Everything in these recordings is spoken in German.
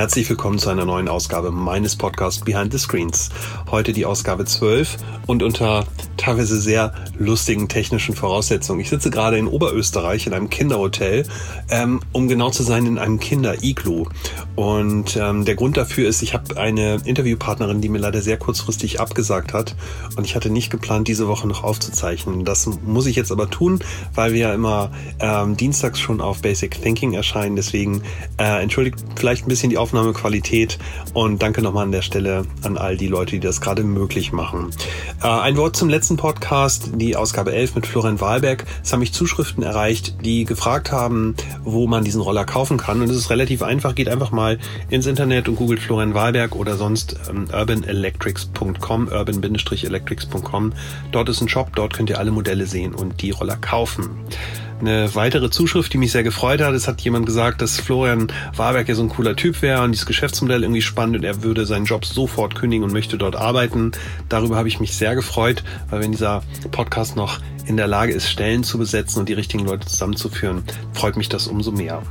Herzlich willkommen zu einer neuen Ausgabe meines Podcasts Behind the Screens. Heute die Ausgabe 12 und unter teilweise sehr lustigen technischen Voraussetzungen. Ich sitze gerade in Oberösterreich in einem Kinderhotel, ähm, um genau zu sein, in einem Kinder-Iglu. Und ähm, der Grund dafür ist, ich habe eine Interviewpartnerin, die mir leider sehr kurzfristig abgesagt hat. Und ich hatte nicht geplant, diese Woche noch aufzuzeichnen. Das muss ich jetzt aber tun, weil wir ja immer ähm, dienstags schon auf Basic Thinking erscheinen. Deswegen äh, entschuldigt vielleicht ein bisschen die Aufnahmequalität und danke nochmal an der Stelle an all die Leute, die das gerade möglich machen. Äh, ein Wort zum letzten Podcast, die Ausgabe 11 mit Florian Wahlberg. Es haben mich Zuschriften erreicht, die gefragt haben, wo man diesen Roller kaufen kann. Und es ist relativ einfach, geht einfach mal ins Internet und googelt Florian Wahlberg oder sonst ähm, urbanaelectrics.com, urban-electrics.com. Dort ist ein Shop, dort könnt ihr alle Modelle sehen und die Roller kaufen. Eine weitere Zuschrift, die mich sehr gefreut hat, es hat jemand gesagt, dass Florian Warberg ja so ein cooler Typ wäre und dieses Geschäftsmodell irgendwie spannend und er würde seinen Job sofort kündigen und möchte dort arbeiten. Darüber habe ich mich sehr gefreut, weil wenn dieser Podcast noch in der Lage ist, Stellen zu besetzen und die richtigen Leute zusammenzuführen, freut mich das umso mehr.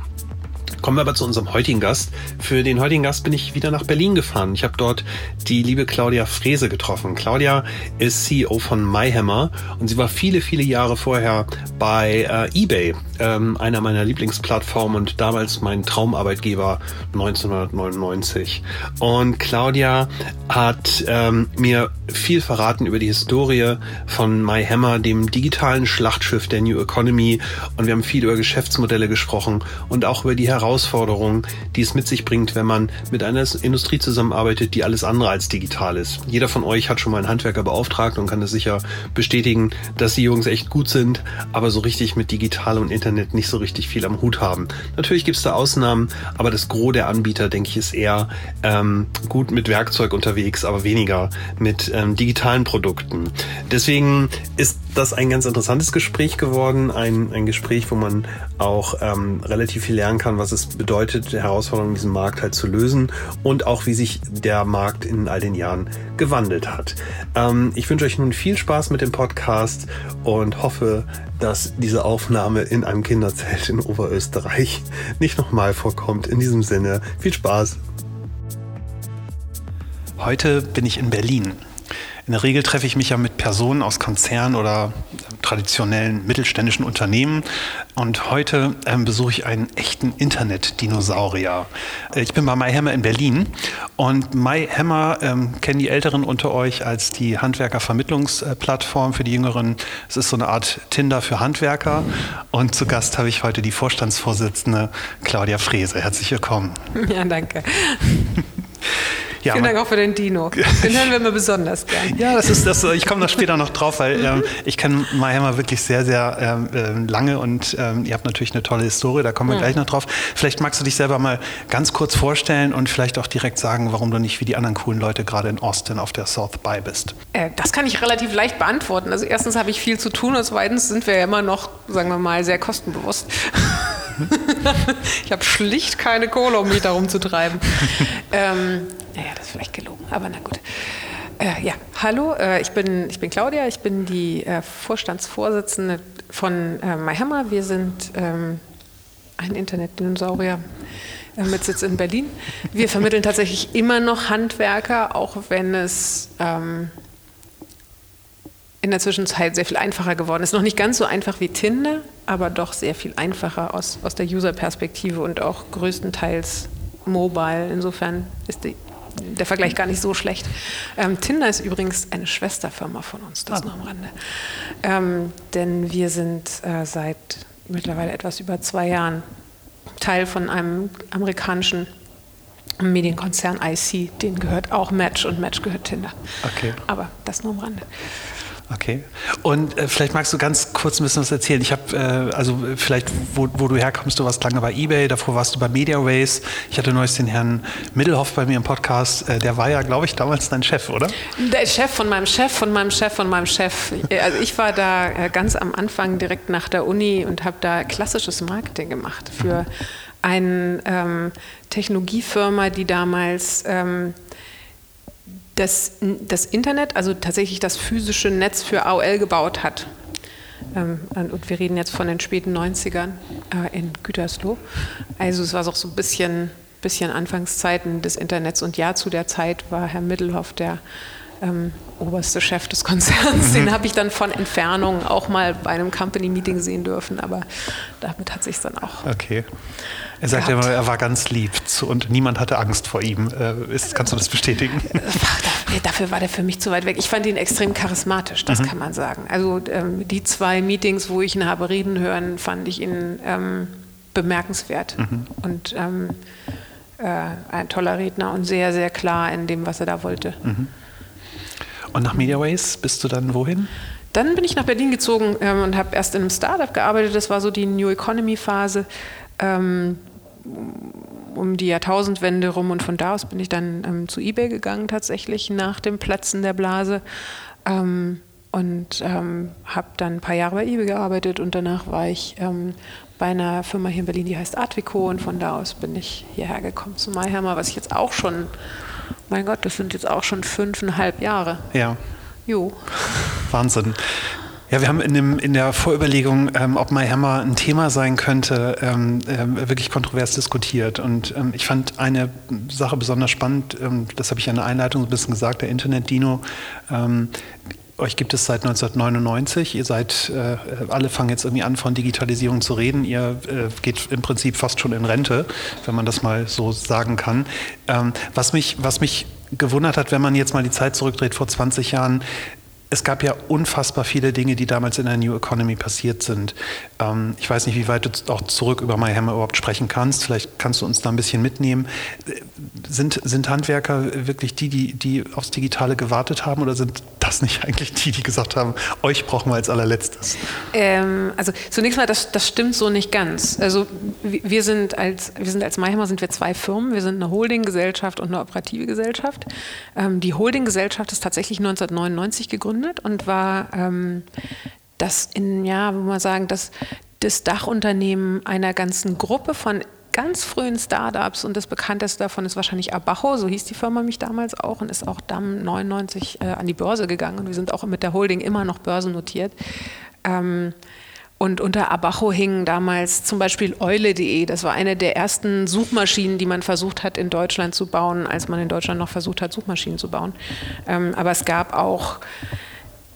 Kommen wir aber zu unserem heutigen Gast. Für den heutigen Gast bin ich wieder nach Berlin gefahren. Ich habe dort die liebe Claudia Frese getroffen. Claudia ist CEO von MyHammer und sie war viele, viele Jahre vorher bei äh, eBay, ähm, einer meiner Lieblingsplattformen und damals mein Traumarbeitgeber 1999. Und Claudia hat ähm, mir viel verraten über die Historie von MyHammer, dem digitalen Schlachtschiff der New Economy. Und wir haben viel über Geschäftsmodelle gesprochen und auch über die Herausforderungen Herausforderungen, die es mit sich bringt, wenn man mit einer Industrie zusammenarbeitet, die alles andere als digital ist. Jeder von euch hat schon mal einen Handwerker beauftragt und kann das sicher bestätigen, dass die Jungs echt gut sind, aber so richtig mit digital und Internet nicht so richtig viel am Hut haben. Natürlich gibt es da Ausnahmen, aber das Gros der Anbieter, denke ich, ist eher ähm, gut mit Werkzeug unterwegs, aber weniger mit ähm, digitalen Produkten. Deswegen ist das ein ganz interessantes Gespräch geworden, ein, ein Gespräch, wo man auch ähm, relativ viel lernen kann, was es bedeutet, Herausforderungen in diesem Markt halt zu lösen und auch wie sich der Markt in all den Jahren gewandelt hat. Ähm, ich wünsche euch nun viel Spaß mit dem Podcast und hoffe, dass diese Aufnahme in einem Kinderzelt in Oberösterreich nicht nochmal vorkommt. In diesem Sinne, viel Spaß. Heute bin ich in Berlin in der Regel treffe ich mich ja mit Personen aus Konzernen oder traditionellen mittelständischen Unternehmen. Und heute ähm, besuche ich einen echten Internet-Dinosaurier. Äh, ich bin bei MyHammer in Berlin. Und MyHammer ähm, kennen die Älteren unter euch als die Handwerkervermittlungsplattform für die Jüngeren. Es ist so eine Art Tinder für Handwerker. Und zu Gast habe ich heute die Vorstandsvorsitzende Claudia Frese. Herzlich willkommen. Ja, danke. Ja, Vielen Dank auch für den Dino. Den hören wir immer besonders gern. Ja, das ist das. Ich komme da später noch drauf, weil ähm, ich kenne MyHammer wirklich sehr, sehr ähm, ähm, lange und ähm, ihr habt natürlich eine tolle Historie. Da kommen wir ja. gleich noch drauf. Vielleicht magst du dich selber mal ganz kurz vorstellen und vielleicht auch direkt sagen, warum du nicht wie die anderen coolen Leute gerade in Austin auf der South by bist. Äh, das kann ich relativ leicht beantworten. Also erstens habe ich viel zu tun und zweitens sind wir ja immer noch, sagen wir mal, sehr kostenbewusst. ich habe schlicht keine Kohle, um mich darum zu treiben. ähm, naja, das ist vielleicht gelogen, aber na gut. Äh, ja, hallo, äh, ich, bin, ich bin Claudia, ich bin die äh, Vorstandsvorsitzende von äh, MyHammer. Wir sind ähm, ein Internetdinosaurier äh, mit Sitz in Berlin. Wir vermitteln tatsächlich immer noch Handwerker, auch wenn es ähm, in der Zwischenzeit sehr viel einfacher geworden ist. Noch nicht ganz so einfach wie Tinder, aber doch sehr viel einfacher aus, aus der User-Perspektive und auch größtenteils mobile. Insofern ist die der Vergleich gar nicht so schlecht. Ähm, Tinder ist übrigens eine Schwesterfirma von uns, das ah. noch am Rande. Ähm, denn wir sind äh, seit mittlerweile etwas über zwei Jahren Teil von einem amerikanischen Medienkonzern IC, den gehört auch Match und Match gehört Tinder. Okay. Aber das nur am Rande. Okay. Und äh, vielleicht magst du ganz kurz ein bisschen was erzählen. Ich habe, äh, also vielleicht, wo, wo, du herkommst, du warst lange bei eBay, davor warst du bei MediaWays. Ich hatte neulich den Herrn Middelhoff bei mir im Podcast. Äh, der war ja, glaube ich, damals dein Chef, oder? Der Chef von meinem Chef, von meinem Chef, von meinem Chef. Also ich war da äh, ganz am Anfang direkt nach der Uni und habe da klassisches Marketing gemacht für mhm. eine ähm, Technologiefirma, die damals... Ähm, das, das Internet, also tatsächlich das physische Netz für AOL gebaut hat. Ähm, und wir reden jetzt von den späten 90ern äh, in Gütersloh. Also es war auch so ein bisschen bisschen Anfangszeiten des Internets und ja, zu der Zeit war Herr Middelhoff der ähm, oberste Chef des Konzerns. Den habe ich dann von Entfernung auch mal bei einem Company-Meeting sehen dürfen, aber damit hat sich dann auch. Okay. Er sagte immer, er war ganz lieb und niemand hatte Angst vor ihm. Äh, ist, kannst du das bestätigen? Dafür war der für mich zu weit weg. Ich fand ihn extrem charismatisch, das mhm. kann man sagen. Also ähm, die zwei Meetings, wo ich ihn habe reden hören, fand ich ihn ähm, bemerkenswert mhm. und ähm, äh, ein toller Redner und sehr, sehr klar in dem, was er da wollte. Mhm. Und nach MediaWays bist du dann wohin? Dann bin ich nach Berlin gezogen ähm, und habe erst in einem Startup gearbeitet. Das war so die New Economy Phase ähm, um die Jahrtausendwende rum. Und von da aus bin ich dann ähm, zu eBay gegangen, tatsächlich nach dem Platzen der Blase. Ähm, und ähm, habe dann ein paar Jahre bei eBay gearbeitet und danach war ich ähm, bei einer Firma hier in Berlin, die heißt Artvico und von da aus bin ich hierher gekommen zu MyHammer, was ich jetzt auch schon mein Gott, das sind jetzt auch schon fünfeinhalb Jahre. Ja. Jo. Wahnsinn. Ja, wir haben in, dem, in der Vorüberlegung, ähm, ob MyHammer ein Thema sein könnte, ähm, äh, wirklich kontrovers diskutiert. Und ähm, ich fand eine Sache besonders spannend, ähm, das habe ich in der Einleitung ein bisschen gesagt, der Internet-Dino. Ähm, euch gibt es seit 1999. Ihr seid, äh, alle fangen jetzt irgendwie an, von Digitalisierung zu reden. Ihr äh, geht im Prinzip fast schon in Rente, wenn man das mal so sagen kann. Ähm, was, mich, was mich gewundert hat, wenn man jetzt mal die Zeit zurückdreht vor 20 Jahren, es gab ja unfassbar viele Dinge, die damals in der New Economy passiert sind. Ähm, ich weiß nicht, wie weit du auch zurück über MyHammer überhaupt sprechen kannst. Vielleicht kannst du uns da ein bisschen mitnehmen. Sind, sind Handwerker wirklich die, die, die aufs Digitale gewartet haben oder sind das nicht eigentlich die, die gesagt haben, euch brauchen wir als allerletztes? Ähm, also zunächst mal, das, das stimmt so nicht ganz. Also wir sind als, wir sind als MyHammer sind wir zwei Firmen. Wir sind eine Holdinggesellschaft und eine operative Gesellschaft. Ähm, die Holdinggesellschaft ist tatsächlich 1999 gegründet gegründet und war ähm, das in, ja, wo man sagen, das, das Dachunternehmen einer ganzen Gruppe von ganz frühen Startups und das bekannteste davon ist wahrscheinlich Abajo, so hieß die Firma mich damals auch und ist auch dann 99 äh, an die Börse gegangen und wir sind auch mit der Holding immer noch börsennotiert. Ähm, und unter Abajo hing damals zum Beispiel Eule.de. Das war eine der ersten Suchmaschinen, die man versucht hat in Deutschland zu bauen, als man in Deutschland noch versucht hat, Suchmaschinen zu bauen. Ähm, aber es gab auch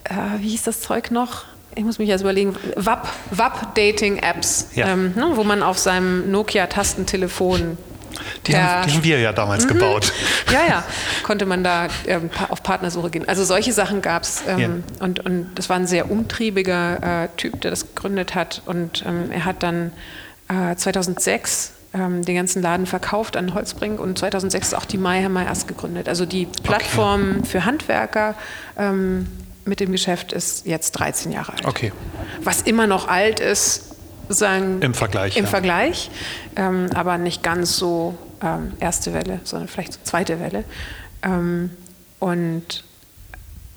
äh, wie hieß das Zeug noch? Ich muss mich jetzt überlegen, WAP, WAP-Dating-Apps, ja. ähm, ne, wo man auf seinem Nokia-Tastentelefon die haben, die haben, wir ja damals mhm. gebaut. Ja, ja, konnte man da ähm, auf Partnersuche gehen. Also solche Sachen gab es. Ähm, ja. und, und das war ein sehr umtriebiger äh, Typ, der das gegründet hat. Und ähm, er hat dann äh, 2006 ähm, den ganzen Laden verkauft an Holzbrink und 2006 ist auch die Mayhammer erst gegründet. Also die Plattform okay. für Handwerker ähm, mit dem Geschäft ist jetzt 13 Jahre alt. Okay. Was immer noch alt ist, sagen. Im Vergleich. Im ja. Vergleich, ähm, aber nicht ganz so ähm, erste Welle, sondern vielleicht so zweite Welle. Ähm, und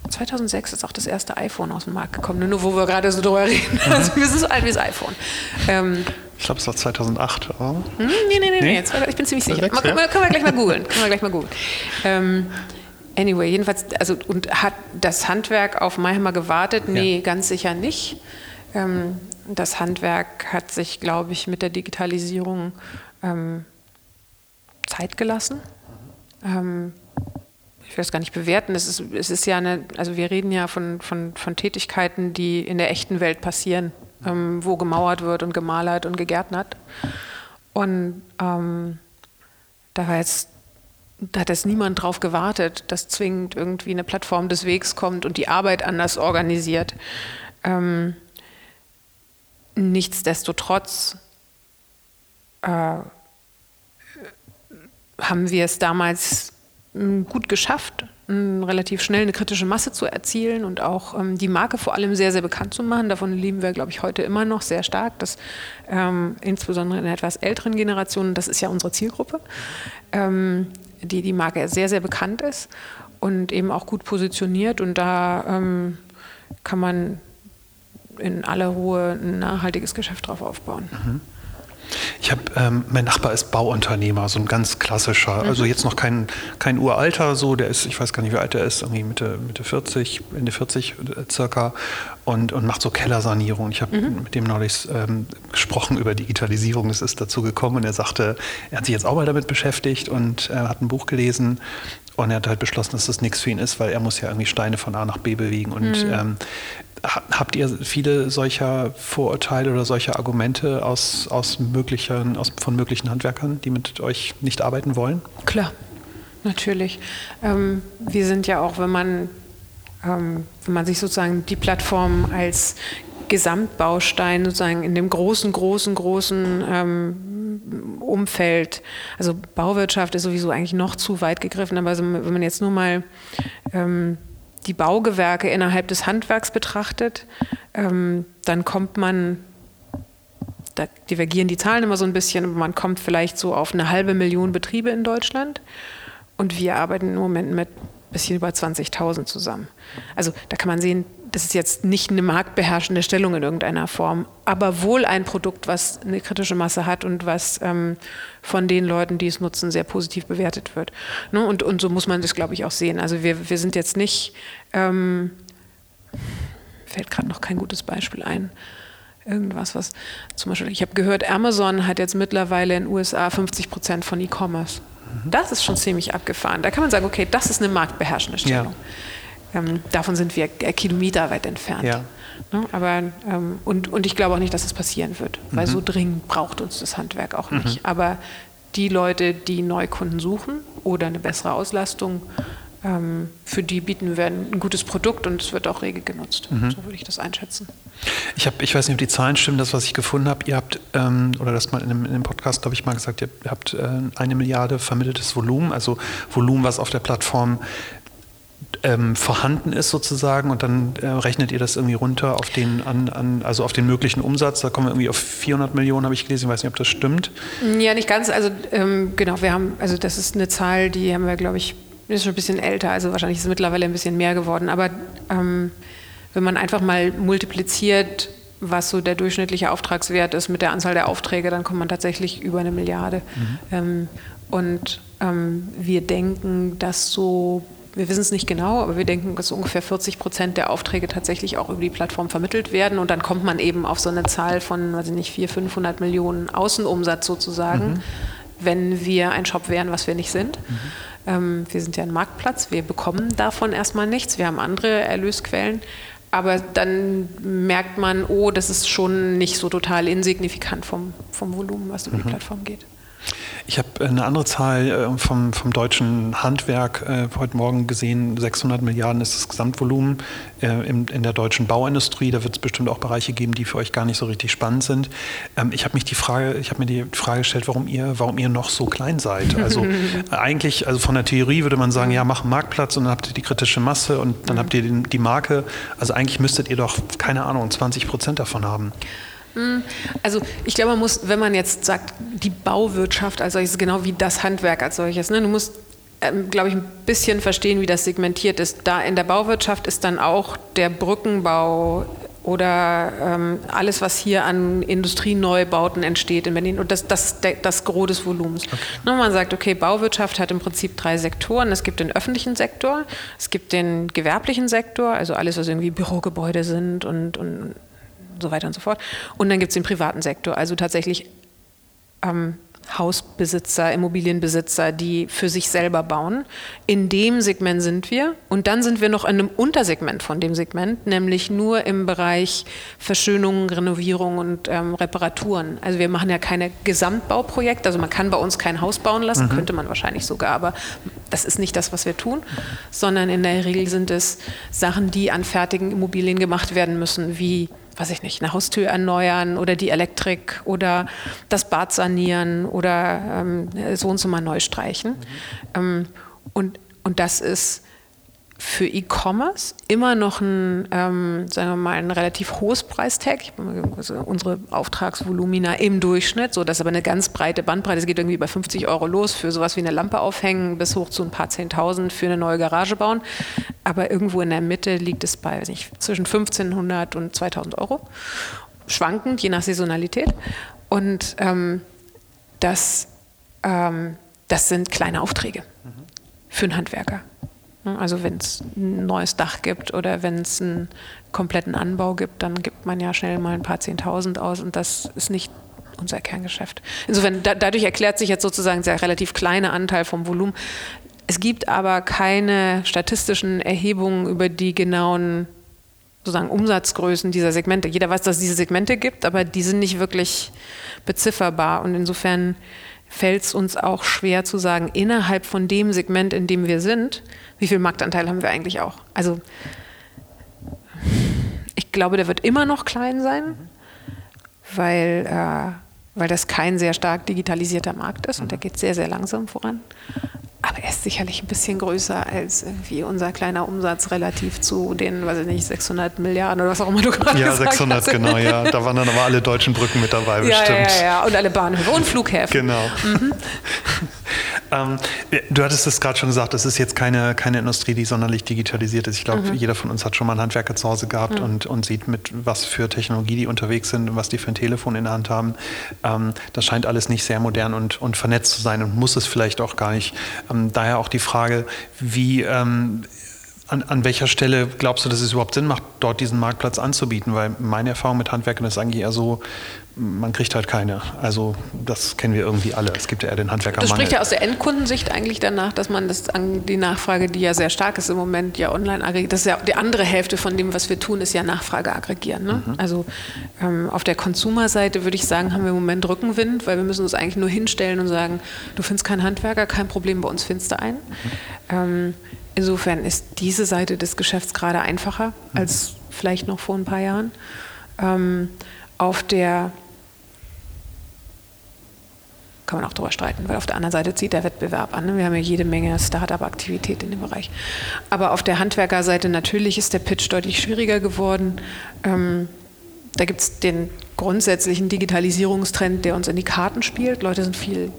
2006 ist auch das erste iPhone aus dem Markt gekommen, nur wo wir gerade so drüber reden. Mhm. Also wir sind so alt wie das iPhone. Ähm, ich glaube, es war 2008, oder? Hm, nee, nee, nee, nee. ich bin ziemlich sicher. Mal, können wir gleich mal googeln. Können wir gleich mal googeln. Ähm, Anyway, jedenfalls, also und hat das Handwerk auf Maihammer gewartet? Nee, ja. ganz sicher nicht. Ähm, das Handwerk hat sich, glaube ich, mit der Digitalisierung ähm, Zeit gelassen. Ähm, ich will das gar nicht bewerten. Es ist, es ist ja eine, also wir reden ja von, von, von Tätigkeiten, die in der echten Welt passieren, ähm, wo gemauert wird und gemalert und gegärtnert. Und ähm, da war jetzt da hat jetzt niemand drauf gewartet, dass zwingend irgendwie eine Plattform des Wegs kommt und die Arbeit anders organisiert. Ähm, nichtsdestotrotz äh, haben wir es damals hm, gut geschafft, relativ schnell eine kritische Masse zu erzielen und auch ähm, die Marke vor allem sehr, sehr bekannt zu machen. Davon leben wir, glaube ich, heute immer noch sehr stark, dass ähm, insbesondere in etwas älteren Generation, das ist ja unsere Zielgruppe, ähm, die die Marke sehr, sehr bekannt ist und eben auch gut positioniert. Und da ähm, kann man in aller Ruhe ein nachhaltiges Geschäft drauf aufbauen. Mhm. Ich habe, ähm, mein Nachbar ist Bauunternehmer, so ein ganz klassischer, mhm. also jetzt noch kein, kein uralter, so, der ist, ich weiß gar nicht, wie alt er ist, irgendwie Mitte, Mitte 40, Ende 40 äh, circa und, und macht so Kellersanierung. Ich habe mhm. mit dem neulich ähm, gesprochen über Digitalisierung, es ist dazu gekommen und er sagte, er hat sich jetzt auch mal damit beschäftigt und äh, hat ein Buch gelesen und er hat halt beschlossen, dass das nichts für ihn ist, weil er muss ja irgendwie Steine von A nach B bewegen. Und mhm. ähm, habt ihr viele solcher Vorurteile oder solcher Argumente aus, aus möglichen, aus, von möglichen Handwerkern, die mit euch nicht arbeiten wollen? Klar, natürlich. Ähm, wir sind ja auch, wenn man, ähm, wenn man sich sozusagen die Plattform als Gesamtbaustein sozusagen in dem großen, großen, großen ähm, Umfeld. Also Bauwirtschaft ist sowieso eigentlich noch zu weit gegriffen, aber also wenn man jetzt nur mal ähm, die Baugewerke innerhalb des Handwerks betrachtet, ähm, dann kommt man, da divergieren die Zahlen immer so ein bisschen, man kommt vielleicht so auf eine halbe Million Betriebe in Deutschland. Und wir arbeiten im Moment mit ein bisschen über 20.000 zusammen. Also da kann man sehen, das ist jetzt nicht eine marktbeherrschende Stellung in irgendeiner Form, aber wohl ein Produkt, was eine kritische Masse hat und was ähm, von den Leuten, die es nutzen, sehr positiv bewertet wird. Ne? Und, und so muss man das, glaube ich, auch sehen. Also wir, wir sind jetzt nicht, ähm, fällt gerade noch kein gutes Beispiel ein. Irgendwas, was zum Beispiel, ich habe gehört, Amazon hat jetzt mittlerweile in den USA 50 Prozent von E-Commerce. Mhm. Das ist schon ziemlich abgefahren. Da kann man sagen, okay, das ist eine marktbeherrschende Stellung. Ja. Ähm, davon sind wir kilometerweit entfernt. Ja. Ne? Aber, ähm, und, und ich glaube auch nicht, dass es das passieren wird, weil mhm. so dringend braucht uns das Handwerk auch nicht. Mhm. Aber die Leute, die Neukunden suchen oder eine bessere Auslastung, ähm, für die bieten wir ein gutes Produkt und es wird auch rege genutzt. Mhm. So würde ich das einschätzen. Ich, hab, ich weiß nicht, ob die Zahlen stimmen, das, was ich gefunden habe. Ihr habt, ähm, oder das mal in einem, in einem Podcast, glaube ich, mal gesagt, ihr habt äh, eine Milliarde vermitteltes Volumen, also Volumen, was auf der Plattform ähm, vorhanden ist sozusagen und dann äh, rechnet ihr das irgendwie runter auf den, an, an, also auf den möglichen Umsatz. Da kommen wir irgendwie auf 400 Millionen, habe ich gelesen. Ich weiß nicht, ob das stimmt. Ja, nicht ganz. Also ähm, genau, wir haben, also das ist eine Zahl, die haben wir, glaube ich, ist schon ein bisschen älter. Also wahrscheinlich ist es mittlerweile ein bisschen mehr geworden. Aber ähm, wenn man einfach mal multipliziert, was so der durchschnittliche Auftragswert ist mit der Anzahl der Aufträge, dann kommt man tatsächlich über eine Milliarde. Mhm. Ähm, und ähm, wir denken, dass so wir wissen es nicht genau, aber wir denken, dass ungefähr 40 Prozent der Aufträge tatsächlich auch über die Plattform vermittelt werden. Und dann kommt man eben auf so eine Zahl von, weiß ich nicht, 400, 500 Millionen Außenumsatz sozusagen, mhm. wenn wir ein Shop wären, was wir nicht sind. Mhm. Ähm, wir sind ja ein Marktplatz, wir bekommen davon erstmal nichts. Wir haben andere Erlösquellen. Aber dann merkt man, oh, das ist schon nicht so total insignifikant vom, vom Volumen, was über mhm. die Plattform geht. Ich habe eine andere Zahl äh, vom, vom deutschen Handwerk äh, heute Morgen gesehen. 600 Milliarden ist das Gesamtvolumen äh, in, in der deutschen Bauindustrie. Da wird es bestimmt auch Bereiche geben, die für euch gar nicht so richtig spannend sind. Ähm, ich habe mich die Frage, ich habe mir die Frage gestellt, warum ihr, warum ihr noch so klein seid. Also eigentlich, also von der Theorie würde man sagen, ja, mach einen Marktplatz und dann habt ihr die kritische Masse und dann mhm. habt ihr den, die Marke. Also eigentlich müsstet ihr doch, keine Ahnung, 20 Prozent davon haben. Hm, also ich glaube, man muss, wenn man jetzt sagt, die Bauwirtschaft als solches, genau wie das Handwerk als solches, ne, du musst, ähm, glaube ich, ein bisschen verstehen, wie das segmentiert ist. Da in der Bauwirtschaft ist dann auch der Brückenbau oder ähm, alles, was hier an Industrieneubauten entsteht in Berlin. Und das, das das Gros des Volumens. Okay. Und man sagt, okay, Bauwirtschaft hat im Prinzip drei Sektoren. Es gibt den öffentlichen Sektor, es gibt den gewerblichen Sektor, also alles, was irgendwie Bürogebäude sind und, und so weiter und so fort. Und dann gibt es den privaten Sektor, also tatsächlich ähm, Hausbesitzer, Immobilienbesitzer, die für sich selber bauen. In dem Segment sind wir. Und dann sind wir noch in einem Untersegment von dem Segment, nämlich nur im Bereich Verschönung, Renovierung und ähm, Reparaturen. Also wir machen ja keine Gesamtbauprojekte. Also man kann bei uns kein Haus bauen lassen, mhm. könnte man wahrscheinlich sogar, aber das ist nicht das, was wir tun, sondern in der Regel sind es Sachen, die an fertigen Immobilien gemacht werden müssen, wie weiß ich nicht, eine Haustür erneuern oder die Elektrik oder das Bad sanieren oder ähm, so und so mal neu streichen. Mhm. Ähm, und, und das ist für E-Commerce immer noch ein, ähm, sagen wir mal, ein relativ hohes Preistag. Also unsere Auftragsvolumina im Durchschnitt, so dass aber eine ganz breite Bandbreite, es geht irgendwie bei 50 Euro los für sowas wie eine Lampe aufhängen bis hoch zu ein paar Zehntausend für eine neue Garage bauen. Aber irgendwo in der Mitte liegt es bei weiß nicht, zwischen 1500 und 2000 Euro, schwankend je nach Saisonalität. Und ähm, dass ähm, das sind kleine Aufträge für einen Handwerker. Also wenn es ein neues Dach gibt oder wenn es einen kompletten Anbau gibt, dann gibt man ja schnell mal ein paar Zehntausend aus und das ist nicht unser Kerngeschäft. Insofern, da, dadurch erklärt sich jetzt sozusagen der relativ kleine Anteil vom Volumen. Es gibt aber keine statistischen Erhebungen über die genauen sozusagen Umsatzgrößen dieser Segmente. Jeder weiß, dass es diese Segmente gibt, aber die sind nicht wirklich bezifferbar und insofern fällt es uns auch schwer zu sagen, innerhalb von dem Segment, in dem wir sind, wie viel Marktanteil haben wir eigentlich auch. Also ich glaube, der wird immer noch klein sein, weil, äh, weil das kein sehr stark digitalisierter Markt ist und der geht sehr, sehr langsam voran. Aber er ist sicherlich ein bisschen größer als irgendwie unser kleiner Umsatz relativ zu den, weiß ich nicht, 600 Milliarden oder was auch immer du gerade ja, gesagt 600, hast. Ja, 600, genau, ja. Da waren dann aber alle deutschen Brücken mit dabei, ja, bestimmt. Ja, ja, und alle Bahnhöfe und Flughäfen. Genau. Mhm. ähm, du hattest es gerade schon gesagt, es ist jetzt keine, keine Industrie, die sonderlich digitalisiert ist. Ich glaube, mhm. jeder von uns hat schon mal einen Handwerker zu Hause gehabt mhm. und, und sieht, mit was für Technologie die unterwegs sind und was die für ein Telefon in der Hand haben. Ähm, das scheint alles nicht sehr modern und, und vernetzt zu sein und muss es vielleicht auch gar nicht. Ähm, daher auch die Frage, wie ähm, an, an, welcher Stelle glaubst du, dass es überhaupt Sinn macht, dort diesen Marktplatz anzubieten? Weil meine Erfahrung mit Handwerkern ist eigentlich eher so, man kriegt halt keine. Also das kennen wir irgendwie alle. Es gibt ja eher den Handwerkermangel. Das spricht ja aus der Endkundensicht eigentlich danach, dass man das an die Nachfrage, die ja sehr stark ist im Moment, ja online aggregiert. Das ist ja die andere Hälfte von dem, was wir tun, ist ja Nachfrage aggregieren. Ne? Mhm. Also ähm, auf der Consumer-Seite würde ich sagen, haben wir im Moment Rückenwind, weil wir müssen uns eigentlich nur hinstellen und sagen, du findest keinen Handwerker, kein Problem, bei uns findest du einen. Mhm. Ähm, Insofern ist diese Seite des Geschäfts gerade einfacher als vielleicht noch vor ein paar Jahren. Ähm, auf der kann man auch darüber streiten, weil auf der anderen Seite zieht der Wettbewerb an. Ne? Wir haben ja jede Menge Start-up-Aktivität in dem Bereich. Aber auf der Handwerkerseite natürlich ist der Pitch deutlich schwieriger geworden. Ähm, da gibt es den grundsätzlichen Digitalisierungstrend, der uns in die Karten spielt. Leute sind viel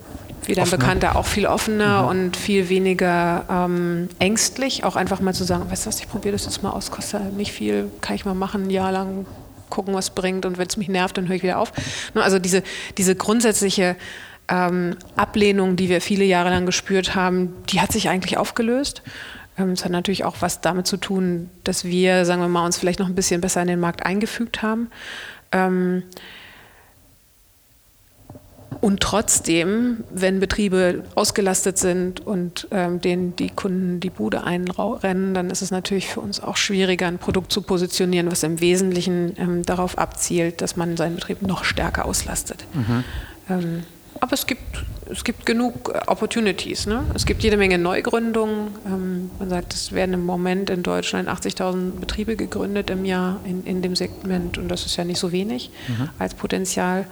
wie dein. Bekannter, auch viel offener mhm. und viel weniger ähm, ängstlich. Auch einfach mal zu sagen, weißt du was, ich probiere das jetzt mal aus, kostet halt nicht viel, kann ich mal machen, ein Jahr lang gucken, was bringt und wenn es mich nervt, dann höre ich wieder auf. Ne, also diese, diese grundsätzliche ähm, Ablehnung, die wir viele Jahre lang gespürt haben, die hat sich eigentlich aufgelöst. Ähm, es hat natürlich auch was damit zu tun, dass wir, sagen wir mal, uns vielleicht noch ein bisschen besser in den Markt eingefügt haben. Ähm, und trotzdem, wenn Betriebe ausgelastet sind und ähm, denen die Kunden die Bude einrennen, dann ist es natürlich für uns auch schwieriger, ein Produkt zu positionieren, was im Wesentlichen darauf abzielt, dass man seinen Betrieb noch stärker auslastet. Mhm. Aber es gibt, es gibt genug Opportunities. Ne? Es gibt jede Menge Neugründungen. Ähm, man sagt, es werden im Moment in Deutschland 80.000 Betriebe gegründet im Jahr in, in dem Segment und das ist ja nicht so wenig mhm. als Potenzial.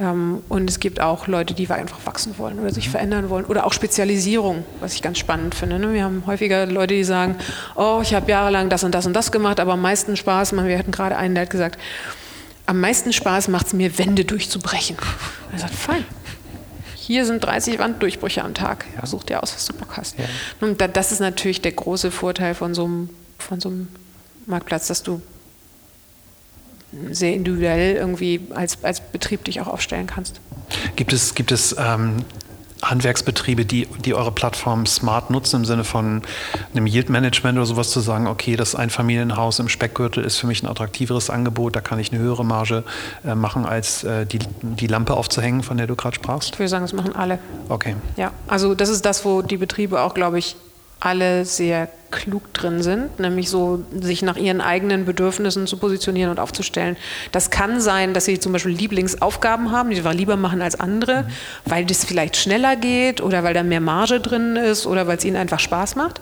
Ähm, und es gibt auch Leute, die einfach wachsen wollen oder sich mhm. verändern wollen oder auch Spezialisierung, was ich ganz spannend finde. Ne? Wir haben häufiger Leute, die sagen, oh, ich habe jahrelang das und das und das gemacht, aber am meisten Spaß, wir hatten gerade einen, der hat gesagt, am meisten Spaß macht es mir, Wände durchzubrechen. Er sagt, fein, hier sind 30 Wanddurchbrüche am Tag. Ja, such dir aus, was du Bock hast. Ja. Und das ist natürlich der große Vorteil von so einem, von so einem Marktplatz, dass du sehr individuell irgendwie als, als Betrieb dich auch aufstellen kannst. Gibt es, gibt es ähm, Handwerksbetriebe, die, die eure Plattform smart nutzen, im Sinne von einem Yield-Management oder sowas zu sagen, okay, das Einfamilienhaus im Speckgürtel ist für mich ein attraktiveres Angebot, da kann ich eine höhere Marge äh, machen, als äh, die, die Lampe aufzuhängen, von der du gerade sprachst? Ich würde sagen, das machen alle. Okay. Ja, also das ist das, wo die Betriebe auch, glaube ich, alle sehr klug drin sind, nämlich so sich nach ihren eigenen Bedürfnissen zu positionieren und aufzustellen. Das kann sein, dass sie zum Beispiel Lieblingsaufgaben haben, die wir lieber machen als andere, mhm. weil das vielleicht schneller geht oder weil da mehr Marge drin ist oder weil es ihnen einfach Spaß macht.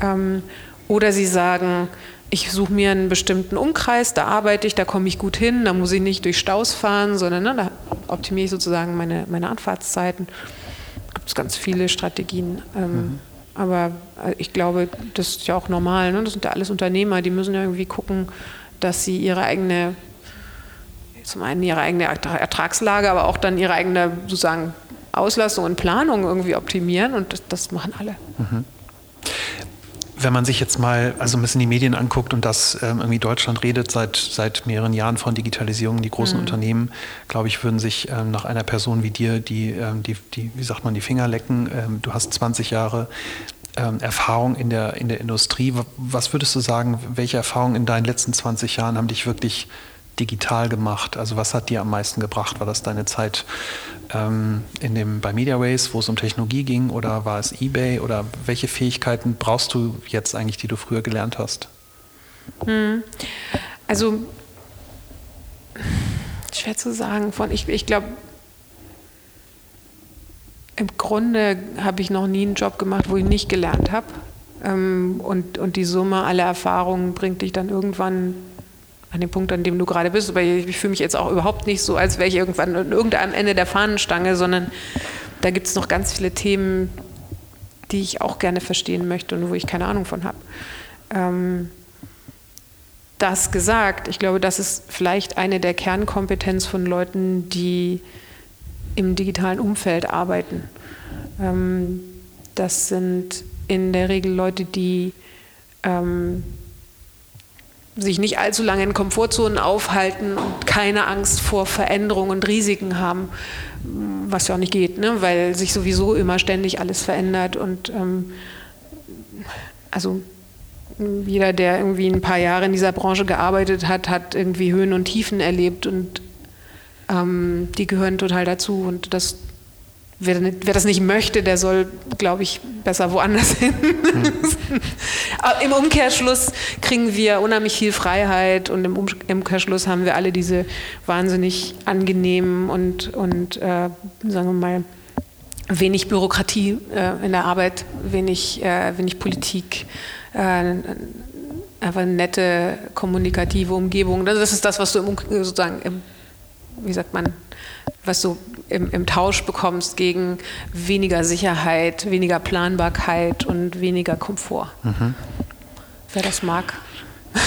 Ähm, oder sie sagen, ich suche mir einen bestimmten Umkreis, da arbeite ich, da komme ich gut hin, da muss ich nicht durch Staus fahren, sondern ne, da optimiere ich sozusagen meine, meine Anfahrtszeiten. Da gibt es ganz viele Strategien. Ähm, mhm. Aber äh, ich glaube, das ist ja auch normal. Ne? Das sind ja alles Unternehmer, die müssen ja irgendwie gucken, dass sie ihre eigene, zum einen ihre eigene Ertragslage, aber auch dann ihre eigene sozusagen Auslastung und Planung irgendwie optimieren und das, das machen alle. Mhm. Wenn man sich jetzt mal also ein bisschen die Medien anguckt und das ähm, irgendwie Deutschland redet seit, seit mehreren Jahren von Digitalisierung, die großen mhm. Unternehmen, glaube ich, würden sich ähm, nach einer Person wie dir, die, ähm, die, die, wie sagt man, die Finger lecken. Ähm, du hast 20 Jahre ähm, Erfahrung in der, in der Industrie. Was würdest du sagen, welche Erfahrungen in deinen letzten 20 Jahren haben dich wirklich digital gemacht? Also was hat dir am meisten gebracht? War das deine Zeit ähm, in dem, bei MediaWays, wo es um Technologie ging oder war es eBay oder welche Fähigkeiten brauchst du jetzt eigentlich, die du früher gelernt hast? Hm. Also schwer zu sagen. Von ich, ich glaube, im Grunde habe ich noch nie einen Job gemacht, wo ich nicht gelernt habe. Ähm, und, und die Summe aller Erfahrungen bringt dich dann irgendwann an dem Punkt, an dem du gerade bist. Aber ich, fühle mich jetzt auch überhaupt nicht so, als wäre ich irgendwann an irgendeinem Ende der Fahnenstange, sondern da gibt es noch ganz viele Themen, die ich auch gerne verstehen möchte und wo ich keine Ahnung von habe. Ähm, das gesagt, ich glaube, das ist vielleicht eine der Kernkompetenz von Leuten, die im digitalen Umfeld arbeiten. Ähm, das sind in der Regel Leute, die ähm, sich nicht allzu lange in Komfortzonen aufhalten und keine Angst vor Veränderungen und Risiken haben, was ja auch nicht geht, ne? weil sich sowieso immer ständig alles verändert und ähm, also jeder, der irgendwie ein paar Jahre in dieser Branche gearbeitet hat, hat irgendwie Höhen und Tiefen erlebt und ähm, die gehören total dazu und das Wer, wer, das nicht möchte, der soll, glaube ich, besser woanders hin. Mhm. Im Umkehrschluss kriegen wir unheimlich viel Freiheit und im Umkehrschluss haben wir alle diese wahnsinnig angenehmen und, und äh, sagen wir mal, wenig Bürokratie äh, in der Arbeit, wenig, äh, wenig Politik, äh, einfach eine nette kommunikative Umgebung. Das ist das, was du im, sozusagen im, wie sagt man, was du im, im, Tausch bekommst gegen weniger Sicherheit, weniger Planbarkeit und weniger Komfort. Mhm. Wer das mag.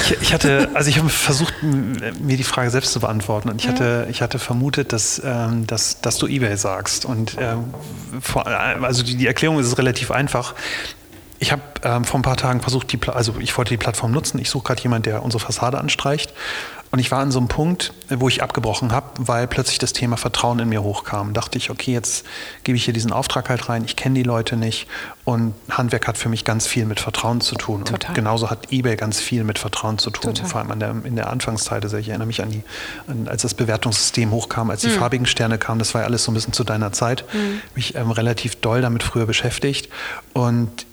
Ich, ich, hatte, also ich habe versucht, mir die Frage selbst zu beantworten und ich hatte, ich hatte vermutet, dass, ähm, dass, dass du eBay sagst. Und ähm, vor, also die, die Erklärung ist relativ einfach. Ich habe ähm, vor ein paar Tagen versucht, die, also ich wollte die Plattform nutzen. Ich suche gerade jemanden, der unsere Fassade anstreicht. Und ich war an so einem Punkt, wo ich abgebrochen habe, weil plötzlich das Thema Vertrauen in mir hochkam. Dachte ich, okay, jetzt gebe ich hier diesen Auftrag halt rein. Ich kenne die Leute nicht. Und Handwerk hat für mich ganz viel mit Vertrauen zu tun. Total. Und genauso hat eBay ganz viel mit Vertrauen zu tun. Total. Vor allem der, in der Anfangszeit. Also ich erinnere mich an die, an, als das Bewertungssystem hochkam, als die mhm. farbigen Sterne kamen. Das war ja alles so ein bisschen zu deiner Zeit. Mhm. Mich ähm, relativ doll damit früher beschäftigt. Und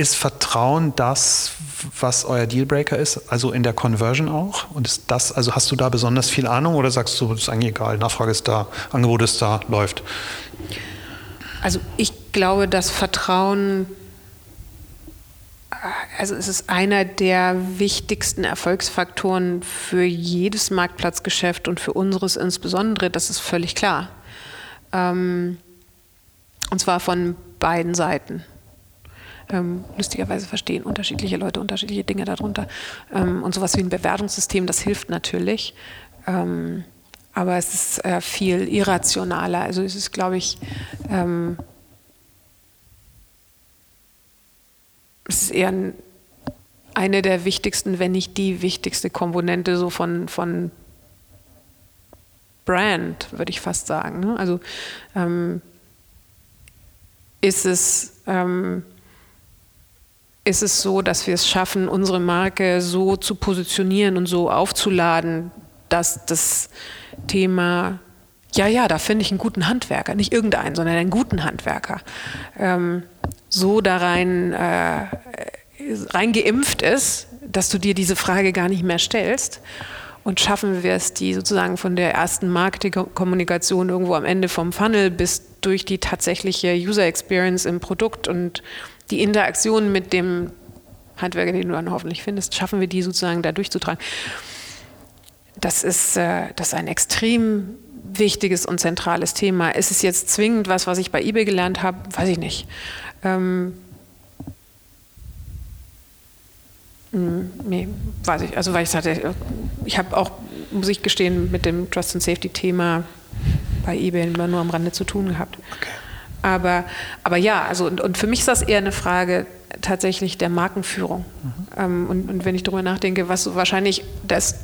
ist Vertrauen das, was euer Dealbreaker ist, also in der Conversion auch? Und ist das, also hast du da besonders viel Ahnung oder sagst du, das ist eigentlich egal, Nachfrage ist da, Angebot ist da, läuft? Also ich glaube, dass Vertrauen, also es ist einer der wichtigsten Erfolgsfaktoren für jedes Marktplatzgeschäft und für unseres insbesondere, das ist völlig klar. Ähm, und zwar von beiden Seiten. Ähm, lustigerweise verstehen unterschiedliche Leute unterschiedliche Dinge darunter. Ähm, und sowas wie ein Bewertungssystem, das hilft natürlich. Ähm, aber es ist äh, viel irrationaler. Also es ist, glaube ich, ähm, es ist eher ein, eine der wichtigsten, wenn nicht die wichtigste Komponente so von, von Brand, würde ich fast sagen. Ne? Also ähm, ist es ähm, ist es so, dass wir es schaffen, unsere Marke so zu positionieren und so aufzuladen, dass das Thema, ja, ja, da finde ich einen guten Handwerker, nicht irgendeinen, sondern einen guten Handwerker, ähm, so da rein, äh, rein geimpft ist, dass du dir diese Frage gar nicht mehr stellst. Und schaffen wir es, die sozusagen von der ersten Marketingkommunikation irgendwo am Ende vom Funnel bis durch die tatsächliche User Experience im Produkt und die Interaktion mit dem Handwerker, den du dann hoffentlich findest, schaffen wir die sozusagen da durchzutragen. Das ist, äh, das ist ein extrem wichtiges und zentrales Thema. Ist es jetzt zwingend was, was ich bei eBay gelernt habe? Weiß ich nicht. Ähm, hm, nee, weiß ich. Also weil ich hatte, ich habe auch, muss ich gestehen, mit dem Trust and Safety Thema bei eBay immer nur am Rande zu tun gehabt. Okay. Aber, aber ja, also und, und für mich ist das eher eine Frage tatsächlich der Markenführung. Mhm. Ähm, und, und wenn ich darüber nachdenke, was wahrscheinlich das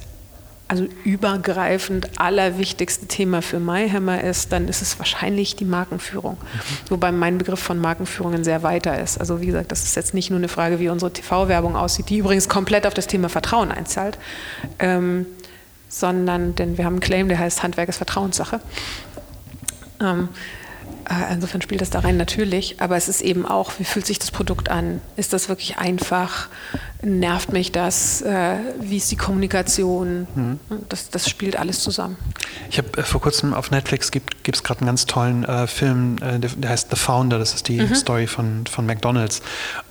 also übergreifend allerwichtigste Thema für MyHammer ist, dann ist es wahrscheinlich die Markenführung. Mhm. Wobei mein Begriff von Markenführung sehr weiter ist. Also wie gesagt, das ist jetzt nicht nur eine Frage, wie unsere TV-Werbung aussieht, die übrigens komplett auf das Thema Vertrauen einzahlt, ähm, sondern, denn wir haben einen Claim, der heißt Handwerk ist Vertrauenssache. Ähm, äh, Insofern spielt das da rein natürlich, aber es ist eben auch, wie fühlt sich das Produkt an? Ist das wirklich einfach? Nervt mich das? Äh, wie ist die Kommunikation? Mhm. Das, das spielt alles zusammen. Ich habe äh, vor kurzem auf Netflix gibt es gerade einen ganz tollen äh, Film, äh, der, der, heißt The Founder. Das ist die mhm. Story von, von McDonalds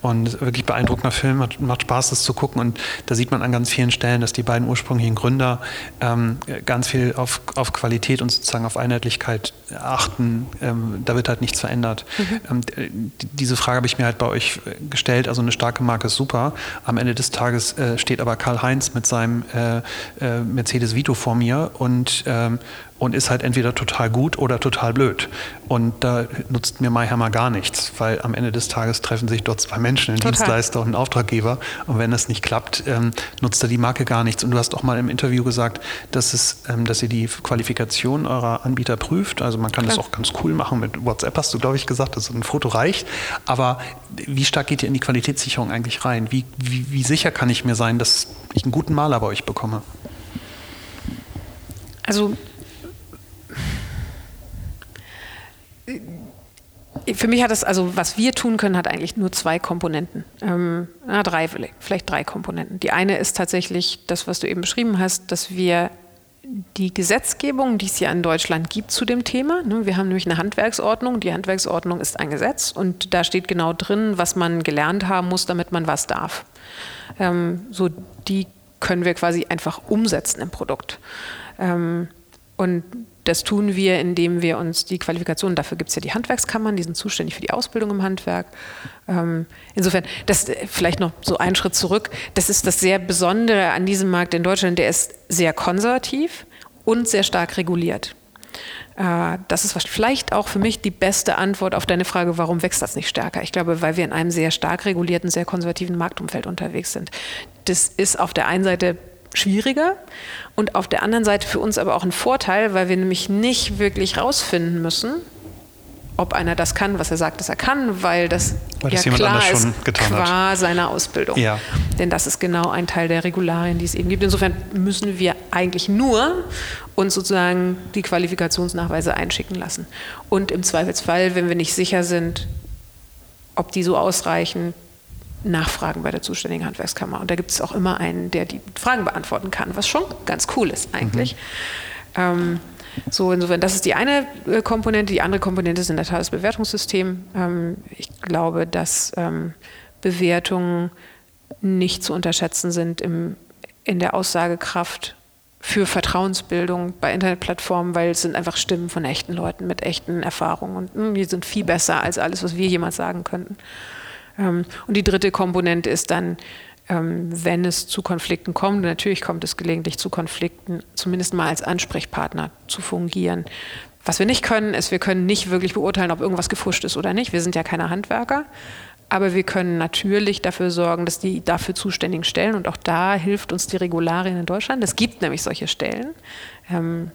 und wirklich beeindruckender Film. Macht, macht Spaß, das zu gucken und da sieht man an ganz vielen Stellen, dass die beiden ursprünglichen Gründer ähm, ganz viel auf, auf Qualität und sozusagen auf Einheitlichkeit achten. Ähm, da wird halt nichts verändert. Mhm. Ähm, diese Frage habe ich mir halt bei euch äh, gestellt. Also eine starke Marke ist super. Am Ende des Tages äh, steht aber Karl-Heinz mit seinem äh, äh, Mercedes Vito vor mir. Und ähm, und ist halt entweder total gut oder total blöd. Und da nutzt mir MyHammer gar nichts, weil am Ende des Tages treffen sich dort zwei Menschen, ein total. Dienstleister und ein Auftraggeber. Und wenn das nicht klappt, ähm, nutzt da die Marke gar nichts. Und du hast auch mal im Interview gesagt, dass, es, ähm, dass ihr die Qualifikation eurer Anbieter prüft. Also man kann Klar. das auch ganz cool machen. Mit WhatsApp hast du, glaube ich, gesagt, dass ein Foto reicht. Aber wie stark geht ihr in die Qualitätssicherung eigentlich rein? Wie, wie, wie sicher kann ich mir sein, dass ich einen guten Maler bei euch bekomme? Also für mich hat es, also was wir tun können, hat eigentlich nur zwei Komponenten. Ähm, na, drei, vielleicht drei Komponenten. Die eine ist tatsächlich das, was du eben beschrieben hast, dass wir die Gesetzgebung, die es ja in Deutschland gibt zu dem Thema. Ne, wir haben nämlich eine Handwerksordnung. Die Handwerksordnung ist ein Gesetz und da steht genau drin, was man gelernt haben muss, damit man was darf. Ähm, so die können wir quasi einfach umsetzen im Produkt. Ähm, und das tun wir, indem wir uns die Qualifikationen, dafür gibt es ja die Handwerkskammern, die sind zuständig für die Ausbildung im Handwerk. Ähm, insofern, das äh, vielleicht noch so einen Schritt zurück. Das ist das sehr Besondere an diesem Markt in Deutschland. Der ist sehr konservativ und sehr stark reguliert. Äh, das ist vielleicht auch für mich die beste Antwort auf deine Frage, warum wächst das nicht stärker? Ich glaube, weil wir in einem sehr stark regulierten, sehr konservativen Marktumfeld unterwegs sind. Das ist auf der einen Seite schwieriger und auf der anderen Seite für uns aber auch ein Vorteil, weil wir nämlich nicht wirklich rausfinden müssen, ob einer das kann, was er sagt, dass er kann, weil das, weil das ja klar ist qua hat. seiner Ausbildung. Ja. Denn das ist genau ein Teil der Regularien, die es eben gibt. Insofern müssen wir eigentlich nur uns sozusagen die Qualifikationsnachweise einschicken lassen. Und im Zweifelsfall, wenn wir nicht sicher sind, ob die so ausreichen, nachfragen bei der zuständigen Handwerkskammer. Und da gibt es auch immer einen, der die Fragen beantworten kann, was schon ganz cool ist eigentlich. Mhm. Ähm, so, insofern, das ist die eine äh, Komponente. Die andere Komponente ist in der Tat das Bewertungssystem. Ähm, ich glaube, dass ähm, Bewertungen nicht zu unterschätzen sind im, in der Aussagekraft für Vertrauensbildung bei Internetplattformen, weil es sind einfach Stimmen von echten Leuten mit echten Erfahrungen und mh, hm, die sind viel besser als alles, was wir jemals sagen könnten. Ähm, und die dritte Komponente ist dann, ähm, wenn es zu Konflikten kommt, natürlich kommt es gelegentlich zu Konflikten, zumindest mal als Ansprechpartner zu fungieren. Was wir nicht können, ist, wir können nicht wirklich beurteilen, ob irgendwas gefuscht ist oder nicht. Wir sind ja keine Handwerker. Aber wir können natürlich dafür sorgen, dass die dafür zuständigen Stellen, und auch da hilft uns die Regularien in Deutschland, es gibt nämlich solche Stellen, ähm,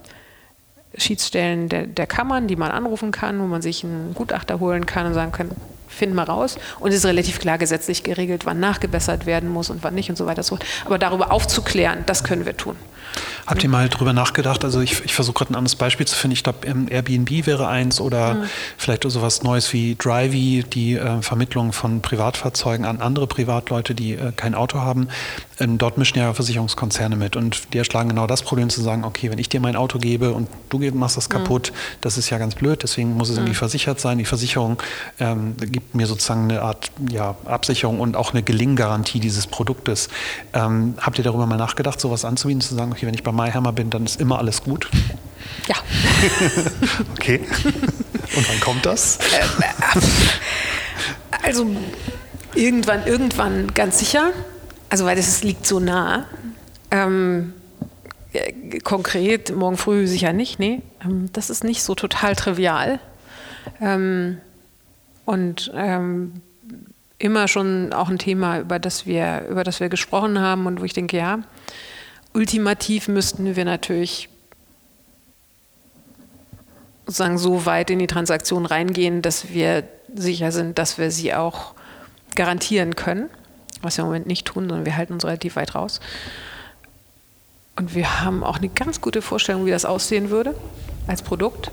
Schiedsstellen der, der Kammern, die man anrufen kann, wo man sich einen Gutachter holen kann und sagen kann, finden wir raus. Und es ist relativ klar gesetzlich geregelt, wann nachgebessert werden muss und wann nicht und so weiter. Aber darüber aufzuklären, das können wir tun. Habt ihr mal drüber nachgedacht? Also ich, ich versuche gerade ein anderes Beispiel zu finden. Ich glaube, Airbnb wäre eins oder mhm. vielleicht sowas Neues wie Drivey, die äh, Vermittlung von Privatfahrzeugen an andere Privatleute, die äh, kein Auto haben. Ähm, dort mischen ja Versicherungskonzerne mit und die erschlagen genau das Problem zu sagen, okay, wenn ich dir mein Auto gebe und du machst das mhm. kaputt, mhm. das ist ja ganz blöd, deswegen muss es irgendwie mhm. versichert sein. Die Versicherung ähm, gibt mir sozusagen eine Art ja, Absicherung und auch eine Gelinggarantie dieses Produktes. Ähm, habt ihr darüber mal nachgedacht, sowas anzubieten, zu sagen, okay, wenn ich bei MyHammer bin, dann ist immer alles gut? Ja. okay. Und wann kommt das? Ähm, äh, also irgendwann, irgendwann ganz sicher. Also weil das liegt so nah. Ähm, konkret morgen früh sicher nicht, nee. Ähm, das ist nicht so total trivial. Ähm, und ähm, immer schon auch ein Thema, über das wir, über das wir gesprochen haben und wo ich denke, ja, ultimativ müssten wir natürlich sozusagen so weit in die Transaktion reingehen, dass wir sicher sind, dass wir sie auch garantieren können, was wir im Moment nicht tun, sondern wir halten uns relativ weit raus. Und wir haben auch eine ganz gute Vorstellung, wie das aussehen würde als Produkt.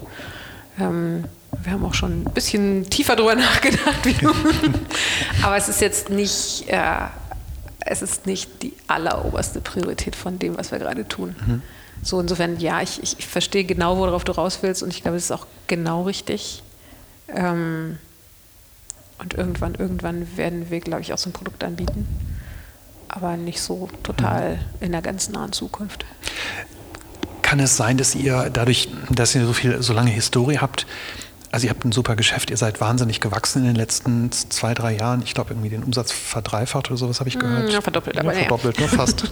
Ähm, wir haben auch schon ein bisschen tiefer darüber nachgedacht. Aber es ist jetzt nicht, äh, es ist nicht die alleroberste Priorität von dem, was wir gerade tun. Mhm. So insofern, ja, ich, ich, ich, verstehe genau, worauf du raus willst und ich glaube, es ist auch genau richtig. Ähm, und irgendwann, irgendwann werden wir, glaube ich, auch so ein Produkt anbieten. Aber nicht so total mhm. in der ganz nahen Zukunft. Kann es sein, dass ihr dadurch, dass ihr so viel, so lange Historie habt, also ihr habt ein super Geschäft, ihr seid wahnsinnig gewachsen in den letzten zwei, drei Jahren. Ich glaube, irgendwie den Umsatz verdreifacht oder sowas habe ich hm, gehört. Ja, verdoppelt, aber ja, verdoppelt, nur fast.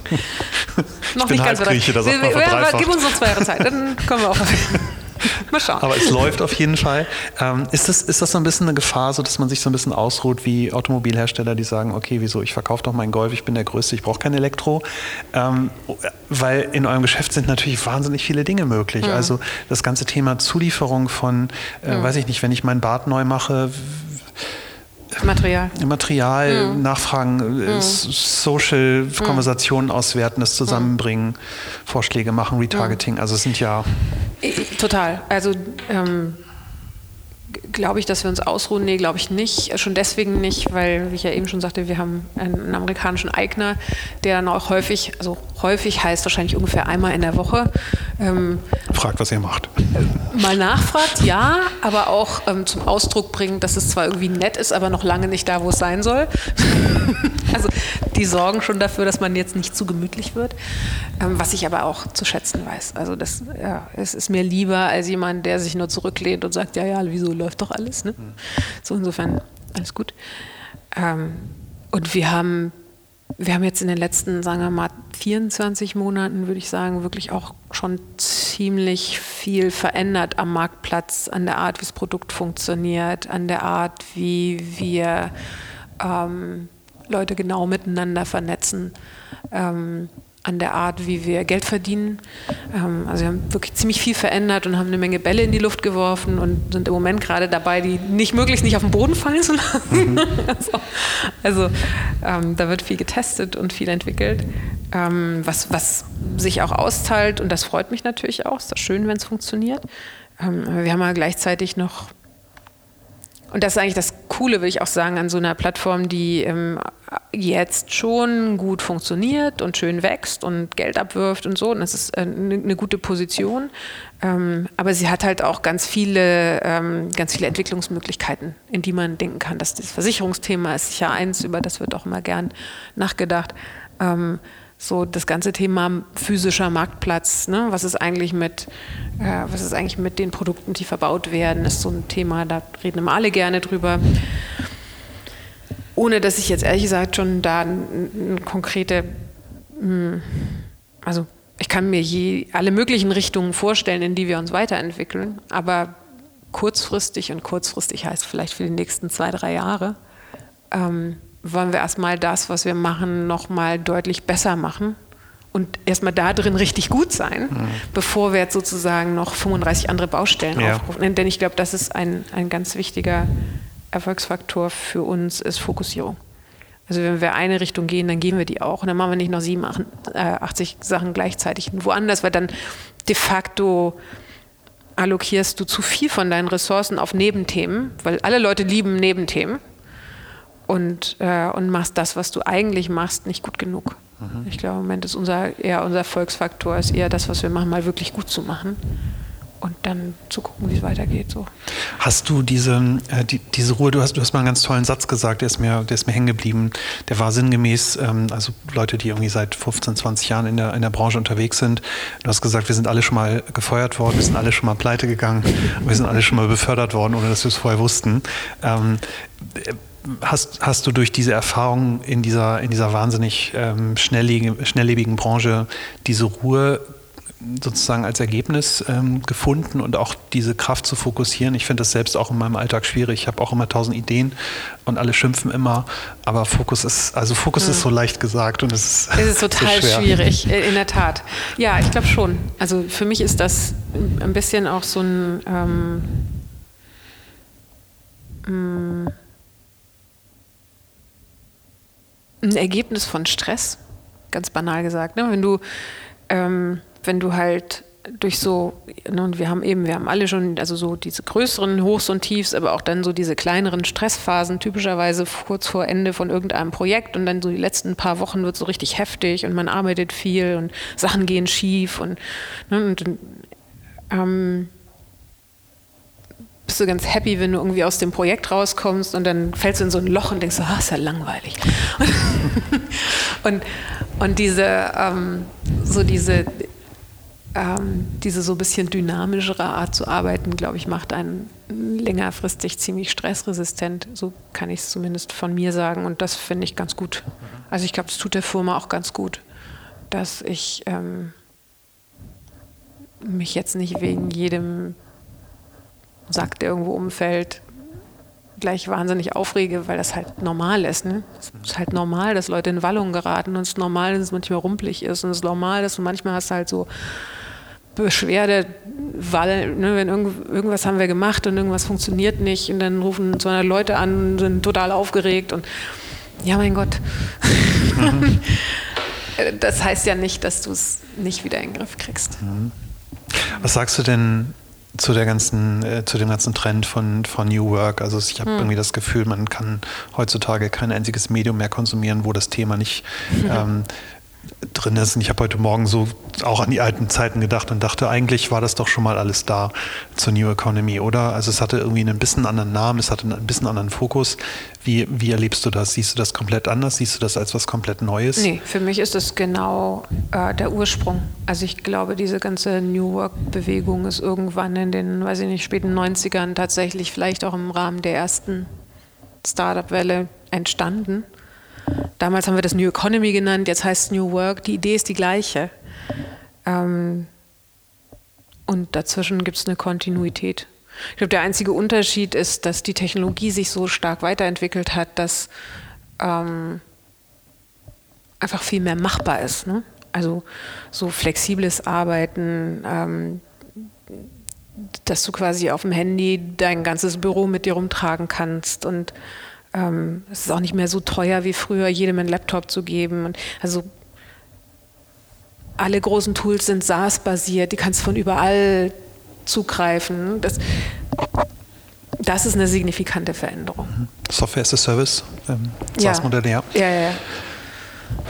noch nicht ganz Grieche, da sagt man verdreifacht. Gib uns noch zwei Jahre Zeit, dann kommen wir auch. Mal schauen. Aber es läuft auf jeden Fall. Ähm, ist, das, ist das so ein bisschen eine Gefahr, so dass man sich so ein bisschen ausruht wie Automobilhersteller, die sagen, okay, wieso, ich verkaufe doch meinen Golf, ich bin der Größte, ich brauche kein Elektro. Ähm, weil in eurem Geschäft sind natürlich wahnsinnig viele Dinge möglich. Mhm. Also das ganze Thema Zulieferung von, äh, mhm. weiß ich nicht, wenn ich mein Bad neu mache, Material. Material, mhm. Nachfragen, mhm. Social mhm. Konversationen auswerten, das zusammenbringen, mhm. Vorschläge machen, Retargeting. Also es sind ja. Total. Also ähm, Glaube ich, dass wir uns ausruhen? Nee, glaube ich nicht. Schon deswegen nicht, weil, wie ich ja eben schon sagte, wir haben einen, amerikanischen Eigner, der dann auch häufig, also häufig heißt wahrscheinlich ungefähr einmal in der Woche. Ähm, Fragt, was ihr macht. Mal nachfragt, ja, aber auch ähm, zum Ausdruck bringt, dass es zwar irgendwie nett ist, aber noch lange nicht da, wo es sein soll. also die sorgen schon dafür, dass man jetzt nicht zu gemütlich wird, ähm, was ich aber auch zu schätzen weiß. Also das ja, es ist mir lieber als jemand, der sich nur zurücklehnt und sagt, ja, ja, wieso läuft doch alles. Ne? So insofern alles gut. Ähm, und wir haben, wir haben jetzt in den letzten, sagen wir mal, 24 Monaten, würde ich sagen, wirklich auch schon ziemlich viel verändert am Marktplatz, an der Art, wie das Produkt funktioniert, an der Art, wie wir ähm, Leute genau miteinander vernetzen. Ähm, an der Art, wie wir Geld verdienen. Ähm, also wir haben wirklich ziemlich viel verändert und haben eine Menge Bälle in die Luft geworfen und sind im Moment gerade dabei, die nicht möglichst nicht auf den Boden fallen zu lassen. Mhm. also, also ähm, da wird viel getestet und viel entwickelt, ähm, was, was sich auch auszahlt und das freut mich natürlich auch. Ist das schön, wenn es funktioniert. Ähm, wir haben ja gleichzeitig noch und das ist eigentlich das Coole, würde ich auch sagen, an so einer Plattform, die ähm, jetzt schon gut funktioniert und schön wächst und Geld abwirft und so. Und das ist eine, äh, eine gute Position. Ähm, aber sie hat halt auch ganz viele, ähm, ganz viele Entwicklungsmöglichkeiten, in die man denken kann. Das, das Versicherungsthema ist sicher eins, über das wird auch immer gern nachgedacht. Ähm, so das ganze Thema physischer Marktplatz, ne? was ist eigentlich mit, äh, was ist eigentlich mit den Produkten, die verbaut werden, ist so ein Thema, da reden immer alle gerne drüber. Ohne dass ich jetzt ehrlich gesagt schon da eine konkrete, hm, also ich kann mir je alle möglichen Richtungen vorstellen, in die wir uns weiterentwickeln, aber kurzfristig und kurzfristig heißt vielleicht für die nächsten zwei, drei Jahre, ähm, wollen wir erstmal das, was wir machen, nochmal deutlich besser machen und erstmal da drin richtig gut sein, mhm. bevor wir jetzt sozusagen noch 35 andere Baustellen ja. aufrufen. Denn ich glaube, das ist ein, ein ganz wichtiger Erfolgsfaktor für uns, ist Fokussierung. Also wenn wir eine Richtung gehen, dann gehen wir die auch. Und dann machen wir nicht noch 87 äh, Sachen gleichzeitig woanders, weil dann de facto allokierst du zu viel von deinen Ressourcen auf Nebenthemen, weil alle Leute lieben Nebenthemen und, äh, und machst das, was du eigentlich machst, nicht gut genug. Mhm. Ich glaube, im Moment ist unser, eher unser Erfolgsfaktor ist eher das, was wir machen, mal wirklich gut zu machen und dann zu gucken, wie es weitergeht. So. Hast du diese, äh, die, diese Ruhe, du hast, du hast mal einen ganz tollen Satz gesagt, der ist mir, der ist mir hängen geblieben. Der war sinngemäß, ähm, also Leute, die irgendwie seit 15, 20 Jahren in der, in der Branche unterwegs sind. Du hast gesagt, wir sind alle schon mal gefeuert worden, wir sind alle schon mal pleite gegangen, wir sind alle schon mal befördert worden, ohne dass wir es vorher wussten. Ähm, hast, hast du durch diese Erfahrung in dieser, in dieser wahnsinnig ähm, schnelllebigen, schnelllebigen Branche diese Ruhe sozusagen als Ergebnis ähm, gefunden und auch diese Kraft zu fokussieren. Ich finde das selbst auch in meinem Alltag schwierig. Ich habe auch immer tausend Ideen und alle schimpfen immer, aber Fokus ist, also Fokus mhm. ist so leicht gesagt und es ist. Es ist total so schwierig, in der Tat. Ja, ich glaube schon. Also für mich ist das ein bisschen auch so ein ähm, ein Ergebnis von Stress, ganz banal gesagt. Ne? Wenn du ähm, wenn du halt durch so, ne, wir haben eben, wir haben alle schon, also so diese größeren Hochs und Tiefs, aber auch dann so diese kleineren Stressphasen, typischerweise kurz vor Ende von irgendeinem Projekt und dann so die letzten paar Wochen wird so richtig heftig und man arbeitet viel und Sachen gehen schief und, ne, und ähm, bist du ganz happy, wenn du irgendwie aus dem Projekt rauskommst und dann fällst du in so ein Loch und denkst, ah, ist ja langweilig. und, und diese, ähm, so diese, ähm, diese so ein bisschen dynamischere Art zu arbeiten, glaube ich, macht einen längerfristig ziemlich stressresistent. So kann ich es zumindest von mir sagen. Und das finde ich ganz gut. Also ich glaube, es tut der Firma auch ganz gut, dass ich ähm, mich jetzt nicht wegen jedem Der irgendwo umfällt, gleich wahnsinnig aufrege, weil das halt normal ist. Ne? Es ist halt normal, dass Leute in Wallungen geraten und es ist normal, dass es manchmal rumpelig ist und es ist normal, dass du manchmal hast halt so Beschwerde, weil, ne, wenn irgend, irgendwas haben wir gemacht und irgendwas funktioniert nicht und dann rufen 200 Leute an und sind total aufgeregt und ja, mein Gott. Mhm. das heißt ja nicht, dass du es nicht wieder in den Griff kriegst. Mhm. Was sagst du denn zu der ganzen, äh, zu dem ganzen Trend von, von New Work. Also ich habe hm. irgendwie das Gefühl, man kann heutzutage kein einziges Medium mehr konsumieren, wo das Thema nicht ähm, drin ist. Und ich habe heute Morgen so auch an die alten Zeiten gedacht und dachte, eigentlich war das doch schon mal alles da zur New Economy, oder? Also es hatte irgendwie ein bisschen anderen Namen, es hatte ein bisschen anderen Fokus. Wie, wie erlebst du das? Siehst du das komplett anders? Siehst du das als was komplett Neues? Nee, für mich ist das genau äh, der Ursprung. Also ich glaube, diese ganze New Work-Bewegung ist irgendwann in den, weiß ich nicht, späten 90ern tatsächlich vielleicht auch im Rahmen der ersten Startup-Welle entstanden. Damals haben wir das New Economy genannt, jetzt heißt es New Work. Die Idee ist die gleiche. Ähm, und dazwischen gibt es eine Kontinuität. Ich glaube, der einzige Unterschied ist, dass die Technologie sich so stark weiterentwickelt hat, dass ähm, einfach viel mehr machbar ist. Ne? Also so flexibles Arbeiten, ähm, dass du quasi auf dem Handy dein ganzes Büro mit dir rumtragen kannst und ähm, es ist auch nicht mehr so teuer wie früher, jedem einen Laptop zu geben. Und also alle großen Tools sind SaaS-basiert, die kannst du von überall zugreifen. Das, das ist eine signifikante Veränderung. Mhm. Software as a Service, ähm, SaaS-Modelle, ja. ja. Ja, ja.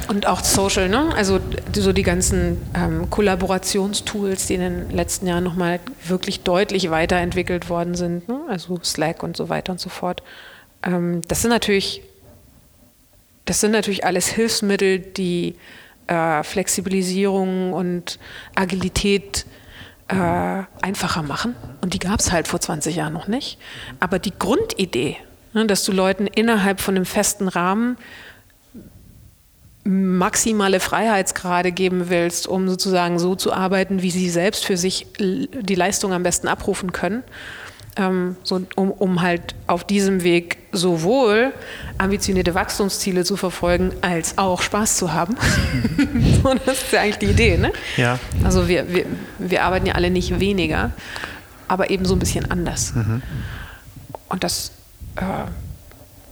Und auch Social, ne? Also so die ganzen ähm, Kollaborationstools, die in den letzten Jahren nochmal wirklich deutlich weiterentwickelt worden sind, ne? also Slack und so weiter und so fort. Ähm, das sind natürlich, das sind natürlich alles Hilfsmittel, die äh, Flexibilisierung und Agilität äh, einfacher machen. Und die gab es halt vor 20 Jahren noch nicht. Aber die Grundidee, ne, dass du Leuten innerhalb von einem festen Rahmen maximale Freiheitsgrade geben willst, um sozusagen so zu arbeiten, wie sie selbst für sich die Leistung am besten abrufen können ähm, so, um, um halt auf diesem Weg sowohl ambitionierte Wachstumsziele zu verfolgen, als auch Spaß zu haben. so, das ist ja eigentlich die Idee, ne? Ja. Also wir, wir, wir arbeiten ja alle nicht weniger, aber eben so ein bisschen anders. Mhm. Und das äh,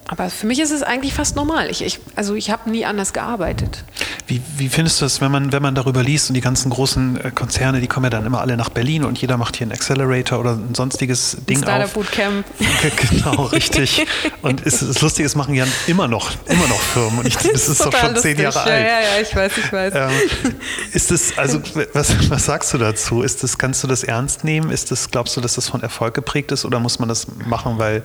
aber für mich ist es eigentlich fast normal. Ich, ich also ich habe nie anders gearbeitet. Wie, wie findest du es, wenn man, wenn man darüber liest und die ganzen großen äh, Konzerne, die kommen ja dann immer alle nach Berlin und jeder macht hier einen Accelerator oder ein sonstiges Ding ein Startup auf. Bootcamp. genau, richtig. Und es, das Lustige ist, machen ja immer noch, immer noch Firmen. Und ich, das ist doch schon lustig. zehn Jahre ja, alt. Ja, ja, ich weiß, ich weiß. Ähm, ist das, also was, was sagst du dazu? Ist das, kannst du das ernst nehmen? Ist das, glaubst du, dass das von Erfolg geprägt ist oder muss man das machen, weil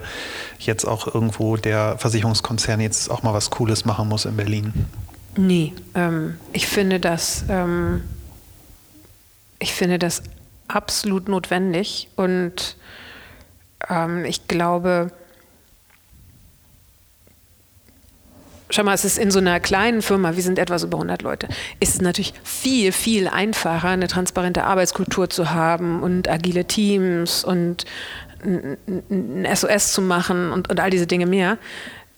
jetzt auch irgendwo der Versicherungskonzern jetzt auch mal was Cooles machen muss in Berlin? Nee, ähm, ich finde das, ähm, ich finde das absolut notwendig und ähm, ich glaube, schau mal, es ist in so einer kleinen Firma, wir sind etwas über 100 Leute, ist es natürlich viel, viel einfacher, eine transparente Arbeitskultur zu haben und agile Teams und ein SOS zu machen und, und all diese Dinge mehr,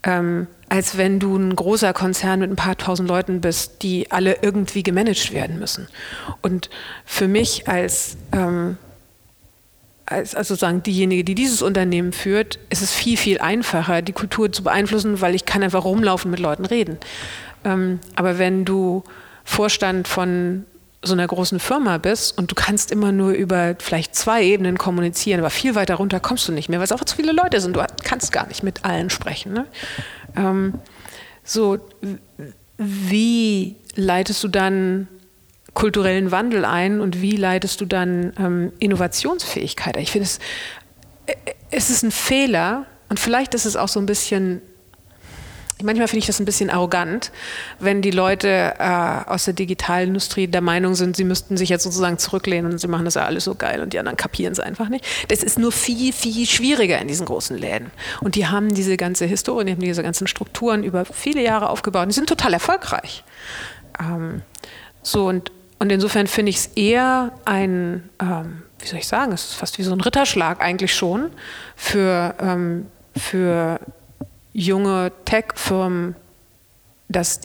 ähm, als wenn du ein großer Konzern mit ein paar tausend Leuten bist, die alle irgendwie gemanagt werden müssen. Und für mich als ähm, als, also sozusagen diejenige, die dieses Unternehmen führt, ist es viel, viel einfacher, die Kultur zu beeinflussen, weil ich kann einfach rumlaufen, mit Leuten reden. Ähm, aber wenn du Vorstand von so einer großen Firma bist und du kannst immer nur über vielleicht zwei Ebenen kommunizieren, aber viel weiter runter kommst du nicht mehr, weil es auch zu viele Leute sind. Du kannst gar nicht mit allen sprechen. Ne? Ähm, so, wie leitest du dann kulturellen Wandel ein und wie leitest du dann ähm, Innovationsfähigkeit ein? Ich finde, es, äh, es ist ein Fehler und vielleicht ist es auch so ein bisschen, manchmal finde ich das ein bisschen arrogant, wenn die Leute äh, aus der Digitalindustrie der Meinung sind, sie müssten sich jetzt sozusagen zurücklehnen und sie machen das ja alles so geil und die anderen kapieren es einfach nicht. Das ist nur viel, viel schwieriger in diesen großen Läden. Und die haben diese ganze Historie, die haben diese ganzen Strukturen über viele Jahre aufgebaut und die sind total erfolgreich. Ähm, so und und insofern finde ich es eher ein, ähm, wie soll ich sagen, es ist fast wie so ein Ritterschlag eigentlich schon für, ähm, für junge Tech-Firmen, dass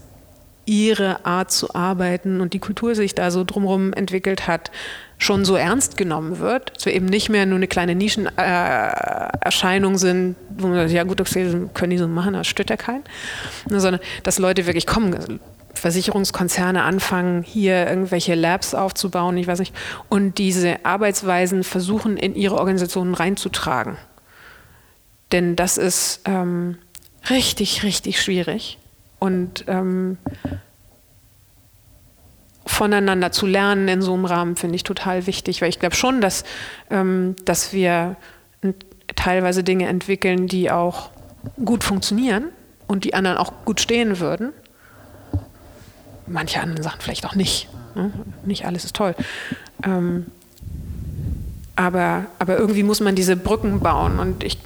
ihre Art zu arbeiten und die Kultur sich da so drumherum entwickelt hat, schon so ernst genommen wird, dass wir eben nicht mehr nur eine kleine Nischenerscheinung äh, sind, wo man sagt, ja gut, okay, können die so machen, das stört ja keinen, sondern dass Leute wirklich kommen, Versicherungskonzerne anfangen, hier irgendwelche Labs aufzubauen, ich weiß nicht, und diese Arbeitsweisen versuchen, in ihre Organisationen reinzutragen. Denn das ist ähm, richtig, richtig schwierig. Und ähm, voneinander zu lernen in so einem Rahmen finde ich total wichtig, weil ich glaube schon, dass, ähm, dass wir teilweise Dinge entwickeln, die auch gut funktionieren und die anderen auch gut stehen würden manche anderen Sachen vielleicht auch nicht. Ne? Nicht alles ist toll. Ähm, aber, aber irgendwie muss man diese Brücken bauen und ich.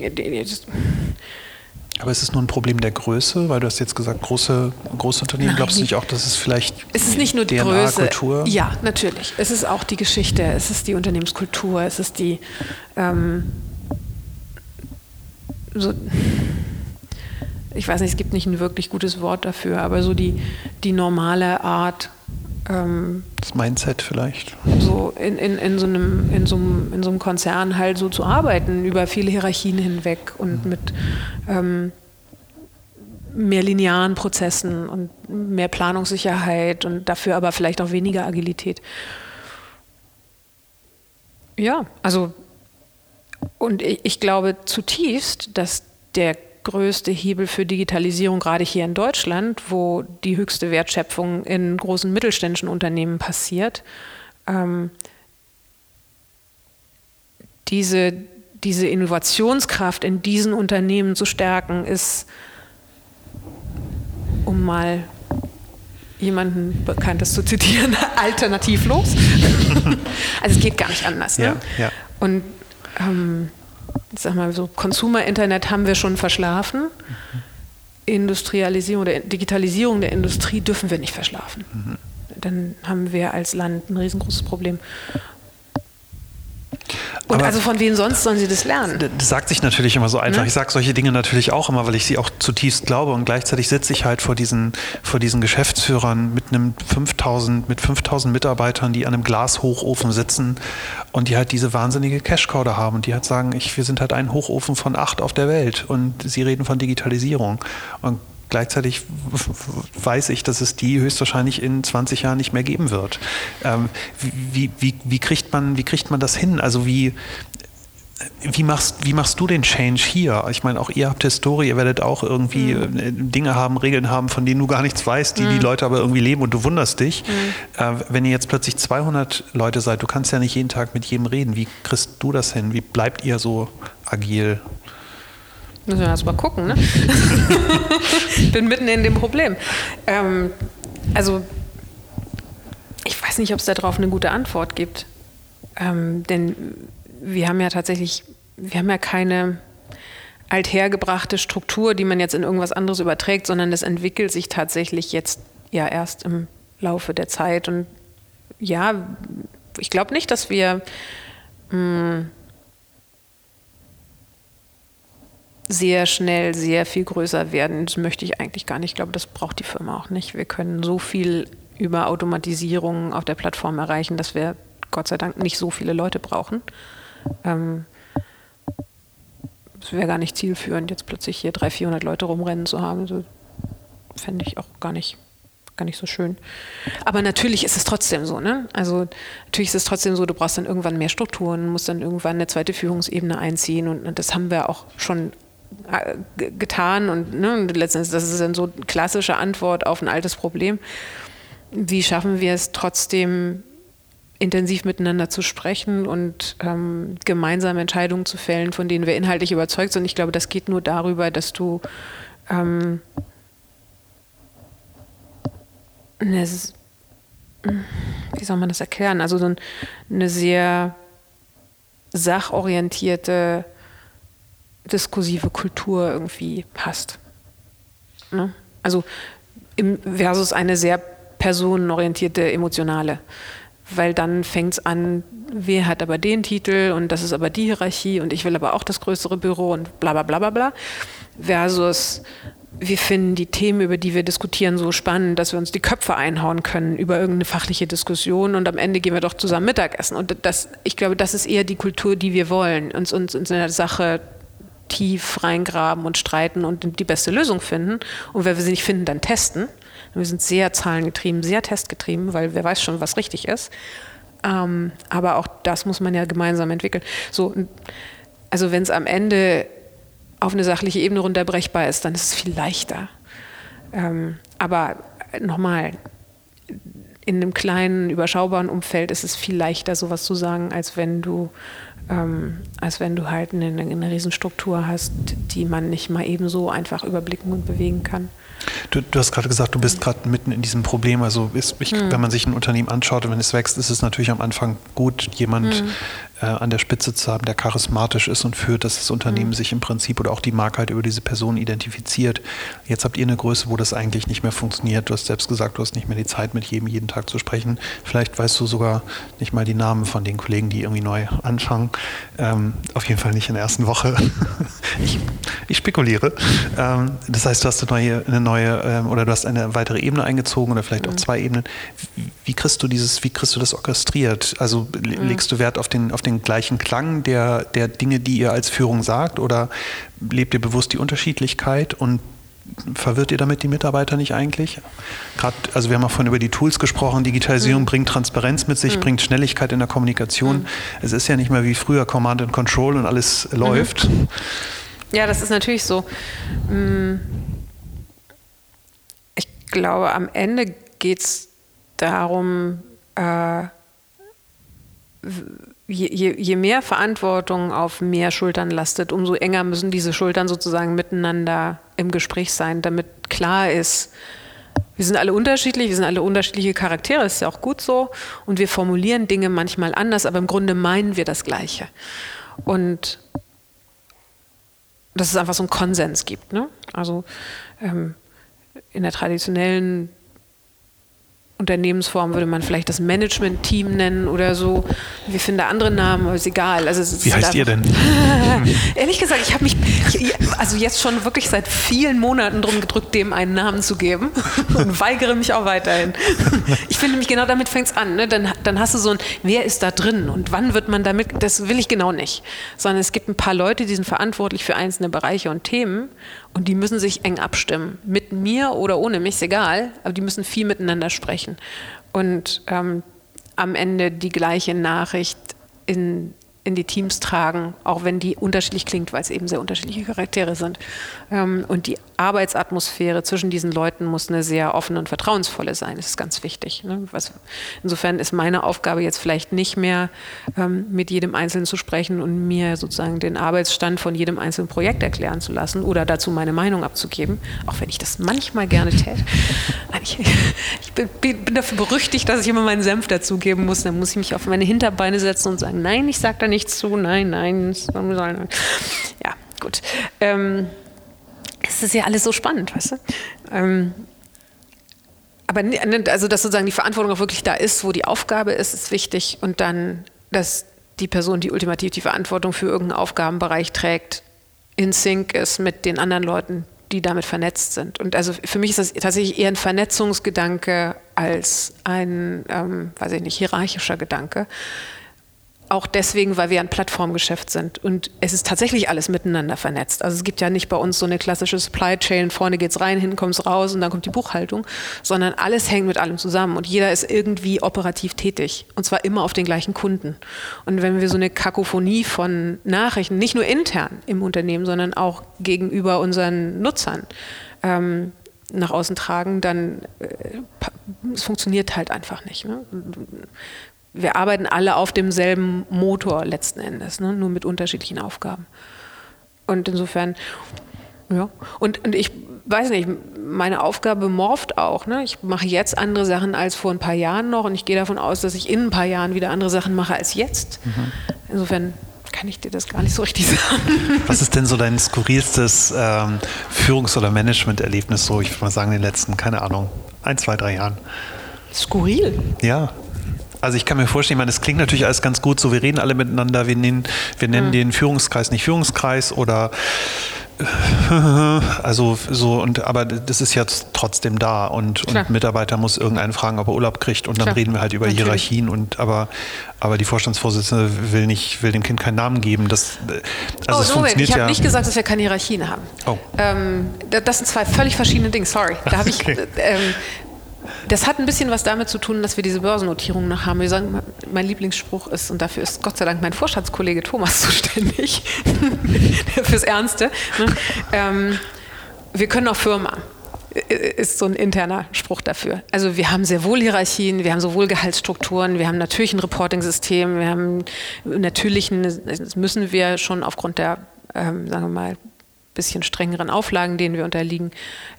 Aber ist es nur ein Problem der Größe? Weil du hast jetzt gesagt, große, große Unternehmen. Nein, Glaubst du nicht auch, dass es vielleicht. Es ist nicht nur die DNA, Größe. Kultur? Ja, natürlich. Es ist auch die Geschichte, es ist die Unternehmenskultur, es ist die. Ähm, so, ich weiß nicht, es gibt nicht ein wirklich gutes Wort dafür, aber so die, die normale Art. Ähm, das Mindset vielleicht. So in, in, in, so einem, in, so einem, in so einem Konzern halt so zu arbeiten, über viele Hierarchien hinweg und mhm. mit ähm, mehr linearen Prozessen und mehr Planungssicherheit und dafür aber vielleicht auch weniger Agilität. Ja, also und ich, ich glaube zutiefst, dass der größte Hebel für Digitalisierung, gerade hier in Deutschland, wo die höchste Wertschöpfung in großen mittelständischen Unternehmen passiert. Ähm, diese, diese Innovationskraft in diesen Unternehmen zu stärken, ist, um mal jemanden Bekanntes zu zitieren, alternativlos. also es geht gar nicht anders. Ne? Ja, ja. Und ähm, ich sag mal so, Consumer-Internet haben wir schon verschlafen. Mhm. Industrialisierung oder Digitalisierung der Industrie dürfen wir nicht verschlafen. Mhm. Dann haben wir als Land ein riesengroßes Problem. Und Aber also von wem sonst sollen sie das lernen? Das sagt sich natürlich immer so einfach. Ne? Ich sage solche Dinge natürlich auch immer, weil ich sie auch zutiefst glaube. Und gleichzeitig sitze ich halt vor diesen, vor diesen Geschäftsführern mit einem 5000, mit 5000 Mitarbeitern, die an einem Glashochofen sitzen und die halt diese wahnsinnige Cash-Cow da haben und die halt sagen, ich, wir sind halt ein Hochofen von acht auf der Welt und sie reden von Digitalisierung. Und Gleichzeitig weiß ich, dass es die höchstwahrscheinlich in 20 Jahren nicht mehr geben wird. Ähm, wie, wie, wie, kriegt man, wie kriegt man das hin? Also wie, wie machst, wie machst du den Change hier? Ich meine, auch ihr habt Historie, ihr werdet auch irgendwie mhm. Äh, Dinge haben, Regeln haben, von denen du gar nichts weißt, die mhm. die Leute aber irgendwie leben und du wunderst dich. Mhm. Äh, wenn ihr jetzt plötzlich 200 Leute seid, du kannst ja nicht jeden Tag mit jedem reden. Wie kriegst du das hin? Wie bleibt ihr so agil? Müssen wir erst mal gucken, ne? Bin mitten in dem Problem. Ähm, also, ich weiß nicht, ob es darauf eine gute Antwort gibt. Ähm, denn wir haben ja tatsächlich, wir haben ja keine althergebrachte Struktur, die man jetzt in irgendwas anderes überträgt, sondern das entwickelt sich tatsächlich jetzt ja erst im Laufe der Zeit. Und ja, ich glaube nicht, dass wir mh, hm, sehr schnell sehr viel größer werden. Das möchte ich eigentlich gar nicht. Ich glaube, das braucht die Firma auch nicht. Wir können so viel über Automatisierung auf der Plattform erreichen, dass wir Gott sei Dank nicht so viele Leute brauchen. Ähm, es wäre gar nicht zielführend, jetzt plötzlich hier 300, 400 Leute rumrennen zu haben. So, Fände ich auch gar nicht, gar nicht so schön. Aber natürlich ist es trotzdem so. Ne? Also natürlich ist es trotzdem so, du brauchst dann irgendwann mehr Strukturen, musst dann irgendwann eine zweite Führungsebene einziehen. Und, und das haben wir auch schon getan. Und, ne, letztendlich, das ist dann so eine klassische Antwort auf ein altes Problem. Wie schaffen wir es trotzdem, intensiv miteinander zu sprechen und ähm, gemeinsam Entscheidungen zu fällen, von denen wir inhaltlich überzeugt sind. Ich glaube, das geht nur darüber, dass du ähm, eine, wie soll man das erklären? Also so eine sehr sachorientierte, diskursive Kultur irgendwie hast. Ne? Also im, versus eine sehr personenorientierte, emotionale weil dann fängt es an, wer hat aber den Titel und das ist aber die Hierarchie und ich will aber auch das größere Büro und bla bla bla bla bla. Versus wir finden die Themen, über die wir diskutieren, so spannend, dass wir uns die Köpfe einhauen können über irgendeine fachliche Diskussion und am Ende gehen wir doch zusammen Mittagessen. Und das, ich glaube, das ist eher die Kultur, die wir wollen, uns, uns in der Sache tief reingraben und streiten und die beste Lösung finden. Und wenn wir sie nicht finden, dann testen. Wir sind sehr zahlengetrieben, sehr testgetrieben, weil wer weiß schon, was richtig ist. Ähm, aber auch das muss man ja gemeinsam entwickeln. So, also wenn es am Ende auf eine sachliche Ebene runterbrechbar ist, dann ist es viel leichter. Ähm, aber nochmal, in einem kleinen, überschaubaren Umfeld ist es viel leichter, sowas zu sagen, als wenn du, ähm, als wenn du halt eine, eine Riesenstruktur hast, die man nicht mal eben so einfach überblicken und bewegen kann. Du, du, hast gerade gesagt, du bist gerade mitten in diesem Problem. Also ist, ich, hm. wenn man sich ein Unternehmen anschaut und wenn es wächst, ist es natürlich am Anfang gut, jemand hm äh, an der Spitze zu haben, der charismatisch ist und führt, dass das Unternehmen mhm. sich im Prinzip oder auch die Marke halt über diese Person identifiziert. Jetzt habt ihr eine Größe, wo das eigentlich nicht mehr funktioniert. Du hast selbst gesagt, du hast nicht mehr die Zeit, mit jedem jeden Tag zu sprechen. Vielleicht weißt du sogar nicht mal die Namen von den Kollegen, die irgendwie neu anfangen. Ähm, auf jeden Fall nicht in der ersten Woche. ich, ich, spekuliere. Ähm, das heißt, du hast eine neue, eine neue ähm, oder du hast eine weitere Ebene eingezogen oder vielleicht auch mhm. zwei Ebenen. Wie, wie, kriegst du dieses, wie kriegst du das orchestriert? Also mhm. legst du Wert auf den, auf den den gleichen Klang der, der Dinge, die ihr als Führung sagt? Oder lebt ihr bewusst die Unterschiedlichkeit und verwirrt ihr damit die Mitarbeiter nicht eigentlich? Gerade, also wir haben auch vorhin über die Tools gesprochen. Digitalisierung mhm. bringt Transparenz mit sich, mhm. bringt Schnelligkeit in der Kommunikation. Mhm. Es ist ja nicht mehr wie früher Command and Control und alles mhm. läuft. Ja, das ist natürlich so. Mm. Ich glaube, am Ende geht es darum, äh, je, je, je, mehr Verantwortung auf mehr Schultern lastet, umso enger müssen diese Schultern sozusagen miteinander im Gespräch sein, damit klar ist, wir sind alle unterschiedlich, wir sind alle unterschiedliche Charaktere, ist ja auch gut so. Und wir formulieren Dinge manchmal anders, aber im Grunde meinen wir das Gleiche. Und dass es einfach so einen Konsens gibt. Ne? Also ähm, in der traditionellen Unternehmensform würde man vielleicht das Management-Team nennen oder so. Wir finden da andere Namen, aber ist egal. Also ist Wie heißt ihr denn? Ehrlich gesagt, ich habe mich also jetzt schon wirklich seit vielen Monaten drum gedrückt, dem einen Namen zu geben und weigere mich auch weiterhin. Ich finde nämlich genau damit fängt es an. Ne? Dann, dann hast du so ein, wer ist da drin und wann wird man damit, das will ich genau nicht. Sondern es gibt ein paar Leute, die sind verantwortlich für einzelne Bereiche und Themen und die müssen sich eng abstimmen. Mit mir oder ohne mich, ist egal, aber die müssen viel miteinander sprechen. Und ähm, am Ende die gleiche Nachricht in in die Teams tragen, auch wenn die unterschiedlich klingt, weil es eben sehr unterschiedliche Charaktere sind. Ähm, und die Arbeitsatmosphäre zwischen diesen Leuten muss eine sehr offene und vertrauensvolle sein. Das ist ganz wichtig. Ne? insofern ist meine Aufgabe jetzt vielleicht nicht mehr, ähm, mit jedem Einzelnen zu sprechen und mir sozusagen den Arbeitsstand von jedem einzelnen Projekt erklären zu lassen oder dazu meine Meinung abzugeben, auch wenn ich das manchmal gerne täte. Ich, bin dafür berüchtigt, dass ich immer meinen Senf dazugeben muss. Dann muss ich mich auf meine Hinterbeine setzen und sagen, nein, ich sage da nichts zu, nein, nein. Ja, gut. Ähm, es ist ja alles so spannend, weißt du? Ähm, aber also, dass sozusagen die Verantwortung auch wirklich da ist, wo die Aufgabe ist, ist wichtig. Und dann, dass die Person, die ultimativ die Verantwortung für irgendeinen Aufgabenbereich trägt, in Sync ist mit den anderen Leuten, die damit vernetzt sind. Und also für mich ist das tatsächlich eher ein Vernetzungsgedanke als ein, ähm, weiß ich nicht, hierarchischer Gedanke. Auch deswegen, weil wir ein Plattformgeschäft sind und es ist tatsächlich alles miteinander vernetzt. Also es gibt ja nicht bei uns so eine klassische Supply Chain, vorne geht's rein, hinten kommt's raus und dann kommt die Buchhaltung, sondern alles hängt mit allem zusammen und jeder ist irgendwie operativ tätig und zwar immer auf den gleichen Kunden. Und wenn wir so eine Kakophonie von Nachrichten, nicht nur intern im Unternehmen, sondern auch gegenüber unseren Nutzern, ähm, nach außen tragen, dann äh, es funktioniert halt einfach nicht. Ne? Wir arbeiten alle auf demselben Motor letzten Endes, ne? nur mit unterschiedlichen Aufgaben. Und insofern, ja. Und, und ich weiß nicht, meine Aufgabe morpht auch. Ne? Ich mache jetzt andere Sachen als vor ein paar Jahren noch und ich gehe davon aus, dass ich in ein paar Jahren wieder andere Sachen mache als jetzt. Mhm. Insofern kann ich dir das gar nicht so richtig sagen. Was ist denn so dein skurrilstes ähm, Führungs- oder Managementerlebnis so, ich würde mal sagen, in den letzten, keine Ahnung, ein, zwei, drei Jahren? Skurril? Ja. Also ich kann mir vorstellen, ich meine, das klingt natürlich alles ganz gut, so wir reden alle miteinander, wir nennen, wir nennen mhm. den Führungskreis nicht Führungskreis oder also so und aber das ist jetzt trotzdem da und, und Mitarbeiter muss irgendeinen fragen, ob er Urlaub kriegt und dann Klar. reden wir halt über Natürlich. Hierarchien und aber aber die Vorstandsvorsitzende will nicht will dem Kind keinen Namen geben. Das also oh, das Moment, ich habe ja nicht gesagt, dass wir keine Hierarchien haben. Oh. Ähm, das sind zwei völlig verschiedene Dinge. Sorry, da habe ich okay. ähm, das hat ein bisschen was damit zu tun, dass wir diese Börsennotierung noch haben. Wir sagen, mein Lieblingsspruch ist, und dafür ist Gott sei Dank mein Vorstandskollege Thomas zuständig, fürs Ernste. Ne? Ähm, wir können auch Firma ist so ein interner Spruch dafür. Also wir haben sehr wohl Hierarchien, wir haben sowohl Gehaltsstrukturen, wir haben natürlich ein Reporting-System, wir haben natürlich, das müssen wir schon aufgrund der, ähm, sagen wir mal, bisschen strengeren Auflagen, denen wir unterliegen,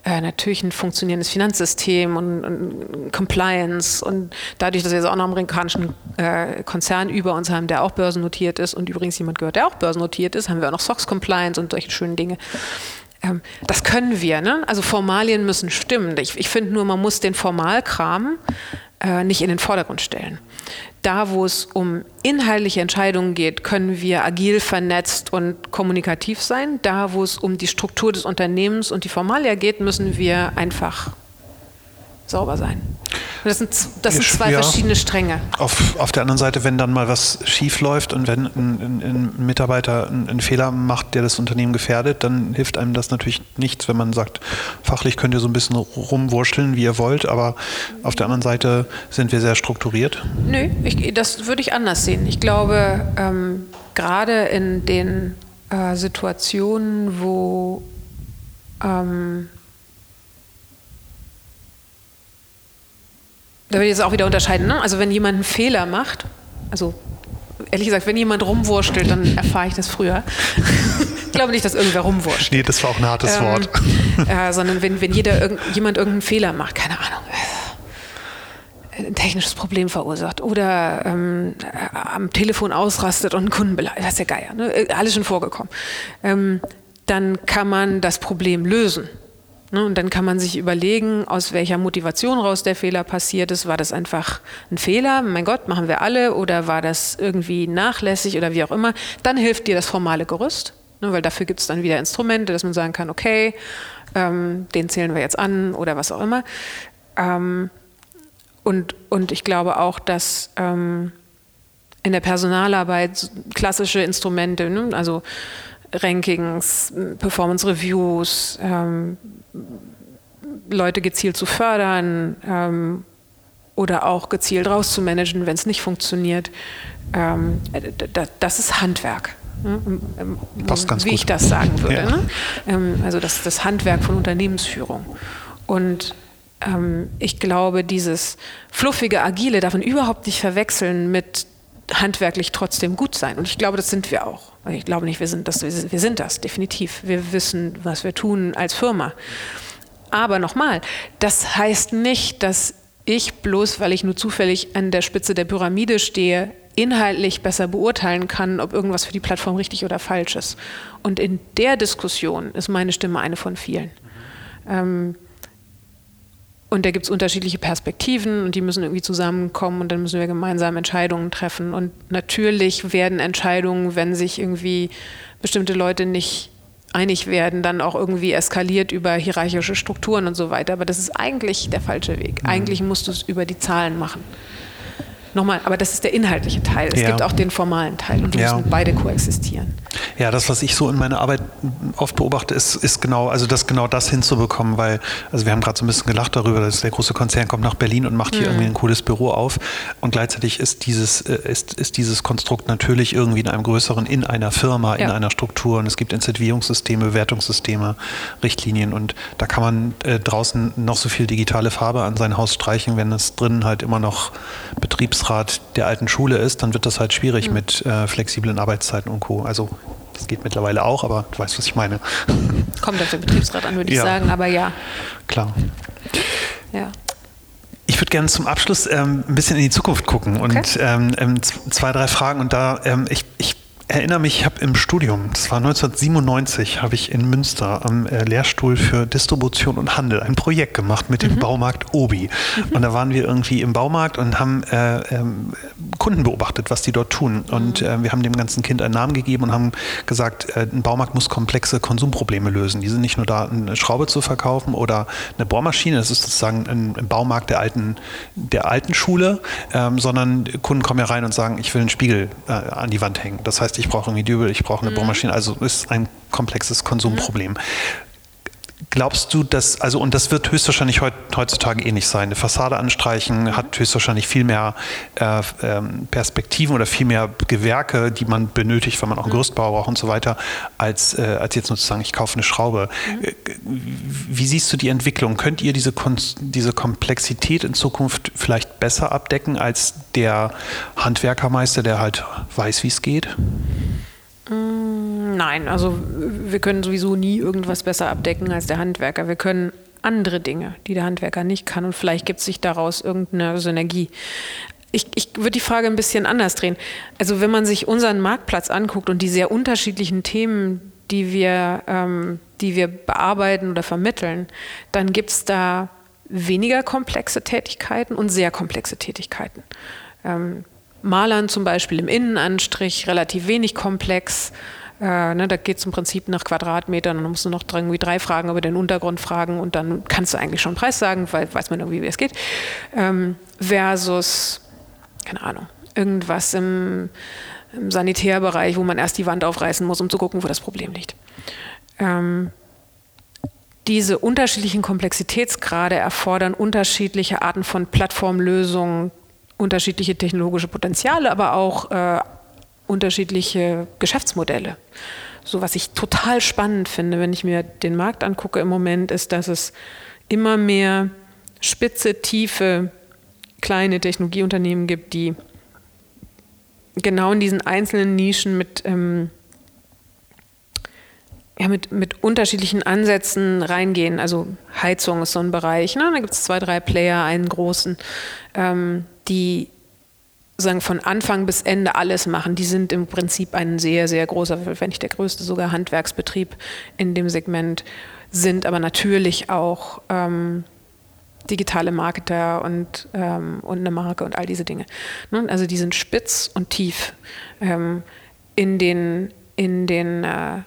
äh, natürlich ein funktionierendes Finanzsystem und, und, Compliance und dadurch, dass wir jetzt auch noch einen amerikanischen äh, Konzern über uns haben, der auch börsennotiert ist und übrigens jemand gehört, der auch börsennotiert ist, haben wir auch noch SOX Compliance und solche schönen Dinge. Ähm, das können wir. Ne? Also Formalien müssen stimmen. Ich, ich finde nur, man muss den Formalkram äh, nicht in den Vordergrund stellen. Da, wo es um inhaltliche Entscheidungen geht, können wir agil, vernetzt und kommunikativ sein. Da, wo es um die Struktur des Unternehmens und die Formalia geht, müssen wir einfach sauber sein. Das sind, das sind zwei ja. verschiedene Stränge. Auf, auf der anderen Seite, wenn dann mal was schief läuft und wenn ein, ein, ein Mitarbeiter einen, einen, Fehler macht, der das Unternehmen gefährdet, dann hilft einem das natürlich nichts, wenn man sagt, fachlich könnt ihr so ein bisschen rumwurschteln, wie ihr wollt, aber auf der anderen Seite sind wir sehr strukturiert. Nö, ich, das würde ich anders sehen. Ich glaube, ähm, gerade in den äh, Situationen, wo ähm, da will ich jetzt auch wieder unterscheiden. Ne? Also wenn jemand einen Fehler macht, also ehrlich gesagt, wenn jemand rumwurschtelt, dann erfahre ich das früher. ich glaube nicht, dass irgendwer rumwurschtelt. Nee, das war auch ein hartes ähm, Wort. äh, sondern wenn, wenn jeder, irg jemand irgendeinen Fehler macht, keine Ahnung, äh, ein technisches Problem verursacht oder ähm, äh, am Telefon ausrastet und einen Kunden beleidigt, das ist ja Geier, ne? Äh, alles schon vorgekommen, ähm, dann kann man das Problem lösen. Ne, und dann kann man sich überlegen, aus welcher Motivation raus der Fehler passiert ist. War das einfach ein Fehler? Mein Gott, machen wir alle? Oder war das irgendwie nachlässig oder wie auch immer? Dann hilft dir das formale Gerüst, ne, weil dafür gibt es dann wieder Instrumente, dass man sagen kann, okay, ähm, den zählen wir jetzt an oder was auch immer. Ähm, und, und ich glaube auch, dass ähm, in der Personalarbeit klassische Instrumente, ne, also Rankings, Performance Reviews, ähm, Leute gezielt zu fördern ähm, oder auch gezielt rauszumanagen, wenn es nicht funktioniert. Ähm, das ist Handwerk. Ne? Das wie gut. ich das sagen würde. Ja. Ne? Ähm, also das, das Handwerk von Unternehmensführung. Und ähm, ich glaube, dieses fluffige, agile darf man überhaupt nicht verwechseln mit handwerklich trotzdem gut sein. Und ich glaube, das sind wir auch. Ich glaube nicht, wir sind das, wir sind das, definitiv. Wir wissen, was wir tun als Firma. Aber nochmal, das heißt nicht, dass ich bloß, weil ich nur zufällig an der Spitze der Pyramide stehe, inhaltlich besser beurteilen kann, ob irgendwas für die Plattform richtig oder falsch ist. Und in der Diskussion ist meine Stimme eine von vielen. Ähm, und da gibt es unterschiedliche Perspektiven und die müssen irgendwie zusammenkommen und dann müssen wir gemeinsam Entscheidungen treffen. Und natürlich werden Entscheidungen, wenn sich irgendwie bestimmte Leute nicht einig werden, dann auch irgendwie eskaliert über hierarchische Strukturen und so weiter. Aber das ist eigentlich der falsche Weg. Mhm. Eigentlich musst du es über die Zahlen machen. Nochmal, aber das ist der inhaltliche Teil. Es ja. gibt auch den formalen Teil und die ja. müssen beide koexistieren. Ja, das, was ich so in meiner Arbeit oft beobachte, ist, ist genau, also das genau das hinzubekommen, weil, also wir haben gerade so ein bisschen gelacht darüber, dass der große Konzern kommt nach Berlin und macht hier mhm. irgendwie ein cooles Büro auf. Und gleichzeitig ist dieses, äh, ist, ist dieses Konstrukt natürlich irgendwie in einem größeren, in einer Firma, ja. in einer Struktur. Und es gibt Incentivierungssysteme, Bewertungssysteme, Richtlinien. Und da kann man äh, draußen noch so viel digitale Farbe an sein Haus streichen, wenn es drinnen halt immer noch Betriebs Betriebsrat der alten Schule ist, dann wird das halt schwierig mhm. mit äh, flexiblen Arbeitszeiten und Co. Also das geht mittlerweile auch, aber du weißt, was ich meine. Kommt auf den Betriebsrat an, würde ja. ich sagen, aber ja. Klar. Ja. Ich würde gerne zum Abschluss ähm, ein bisschen in die Zukunft gucken okay. und ähm, ähm zwei, drei Fragen. Und da, ähm, ich, ich erinnere mich, ich habe im Studium, das war 1997, habe ich in Münster am äh, Lehrstuhl für Distribution und Handel ein Projekt gemacht mit dem mhm. Baumarkt Obi. Mhm. Und da waren wir irgendwie im Baumarkt und haben äh, ähm, Kunden beobachtet, was die dort tun. Und mhm. äh, wir haben dem ganzen Kind einen Namen gegeben und haben gesagt, äh, ein Baumarkt muss komplexe Konsumprobleme lösen. Die sind nicht nur da, eine Schraube zu verkaufen oder eine Bohrmaschine, das ist sozusagen ein, ein Baumarkt der alten, der alten Schule, ähm, sondern Kunden kommen ja rein und sagen, ich will einen Spiegel äh, an die Wand hängen. Das heißt, ich brauche irgendwie Dübel, ich brauche eine mhm. Bohrmaschine. Also ist ein komplexes Konsumproblem. Mhm. Glaubst du, dass, also und das wird höchstwahrscheinlich heut, heutzutage ähnlich sein. Eine Fassade anstreichen mhm. hat höchstwahrscheinlich viel mehr äh, ähm, Perspektiven oder viel mehr Gewerke, die man benötigt, wenn man auch einen mhm. Gerüstbau braucht und so weiter, als, äh, als jetzt nur zu sagen, ich kaufe eine Schraube. Mhm. Äh, wie siehst du die Entwicklung? Könnt ihr diese, diese Komplexität in Zukunft vielleicht besser abdecken als der Handwerkermeister, der halt weiß, wie es geht? Mm, nein, also wir können sowieso nie irgendwas besser abdecken als der Handwerker. Wir können andere Dinge, die der Handwerker nicht kann und vielleicht gibt sich daraus irgendeine Synergie. Ich, ich würde die Frage ein bisschen anders drehen. Also wenn man sich unseren Marktplatz anguckt und die sehr unterschiedlichen Themen, die wir, ähm, die wir bearbeiten oder vermitteln, dann gibt es da weniger komplexe Tätigkeiten und sehr komplexe Tätigkeiten. Ähm, Malern zum Beispiel im Innenanstrich relativ wenig komplex. Äh, ne, da geht es im Prinzip nach Quadratmetern und dann musst du noch irgendwie drei Fragen über den Untergrund fragen und dann kannst du eigentlich schon Preis sagen, weil weiß man irgendwie, wie es geht. Ähm, versus, keine Ahnung, irgendwas im, im, Sanitärbereich, wo man erst die Wand aufreißen muss, um zu gucken, wo das Problem liegt. Ähm, diese unterschiedlichen Komplexitätsgrade erfordern unterschiedliche Arten von Plattformlösungen, unterschiedliche technologische Potenziale, aber auch äh, unterschiedliche Geschäftsmodelle. So was ich total spannend finde, wenn ich mir den Markt angucke im Moment, ist, dass es immer mehr spitze, tiefe, kleine Technologieunternehmen gibt, die genau in diesen einzelnen Nischen mit ähm, ja, mit, mit unterschiedlichen Ansätzen reingehen. Also Heizung ist so ein Bereich. Ne? Da gibt es zwei, drei Player, einen großen, ähm, die sagen von Anfang bis Ende alles machen. Die sind im Prinzip ein sehr, sehr großer, wenn nicht der größte sogar Handwerksbetrieb in dem Segment, sind aber natürlich auch ähm, digitale Marketer und, ähm, und eine Marke und all diese Dinge. Ne? Also die sind spitz und tief ähm, in den, in den äh,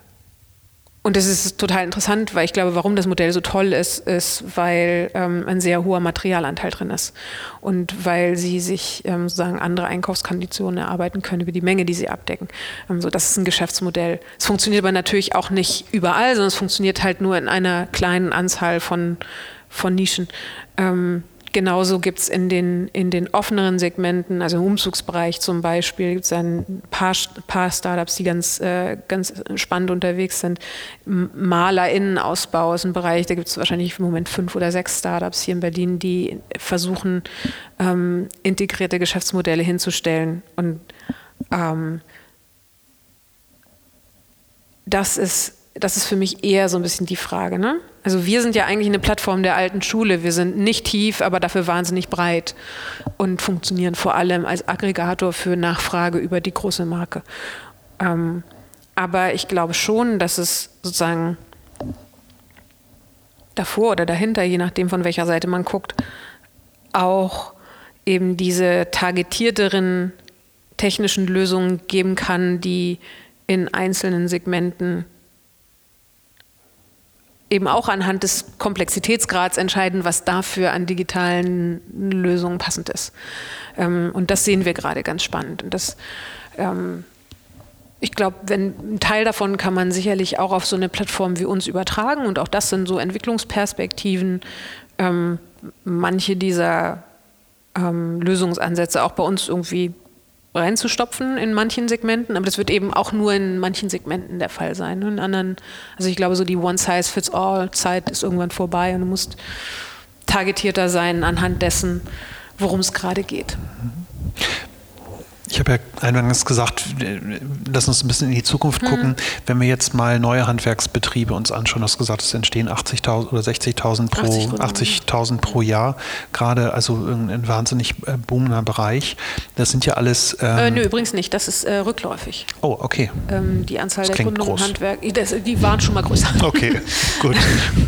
und das ist total interessant, weil ich glaube, warum das Modell so toll ist, ist, weil ähm, ein sehr hoher Materialanteil drin ist und weil sie sich ähm, sozusagen andere Einkaufskonditionen erarbeiten können über die Menge, die sie abdecken. Ähm, so, das ist ein Geschäftsmodell. Es funktioniert aber natürlich auch nicht überall, sondern es funktioniert halt nur in einer kleinen Anzahl von, von Nischen. Ähm, Genauso gibt es in den, in den offeneren Segmenten, also im Umzugsbereich zum Beispiel, gibt es ein paar, paar Startups, die ganz, äh, ganz spannend unterwegs sind. MalerInnenausbau ist ein Bereich, da gibt es wahrscheinlich im Moment fünf oder sechs Startups hier in Berlin, die versuchen, ähm, integrierte Geschäftsmodelle hinzustellen. Und ähm, das, ist, das ist für mich eher so ein bisschen die Frage. Ne? Also wir sind ja eigentlich eine Plattform der alten Schule. Wir sind nicht tief, aber dafür wahnsinnig breit und funktionieren vor allem als Aggregator für Nachfrage über die große Marke. Ähm, aber ich glaube schon, dass es sozusagen davor oder dahinter, je nachdem von welcher Seite man guckt, auch eben diese targetierteren technischen Lösungen geben kann, die in einzelnen Segmenten eben auch anhand des Komplexitätsgrads entscheiden, was dafür an digitalen Lösungen passend ist. Ähm, und das sehen wir gerade ganz spannend. Und das, ähm, ich glaube, wenn ein Teil davon kann man sicherlich auch auf so eine Plattform wie uns übertragen. Und auch das sind so Entwicklungsperspektiven. Ähm, manche dieser Lösungsansätze auch bei uns irgendwie reinzustopfen in manchen Segmenten, aber das wird eben auch nur in manchen Segmenten der Fall sein. In anderen, also ich glaube, so die One-Size-Fits-All-Zeit ist irgendwann vorbei und du musst targetierter sein anhand dessen, worum es gerade geht. Ich habe ja eingangs gesagt, lass uns ein bisschen in die Zukunft mhm. gucken. Wenn wir jetzt mal neue Handwerksbetriebe uns anschauen, du hast gesagt, es entstehen 80.000 oder 60.000 pro, 80 80 pro Jahr. Gerade also ein wahnsinnig äh, boomender Bereich. Das sind ja alles. Ähm äh, nö, übrigens nicht. Das ist äh, rückläufig. Oh, okay. Ähm, die Anzahl das der Gründungen im Handwerk, das, die waren schon mal größer. Okay, gut.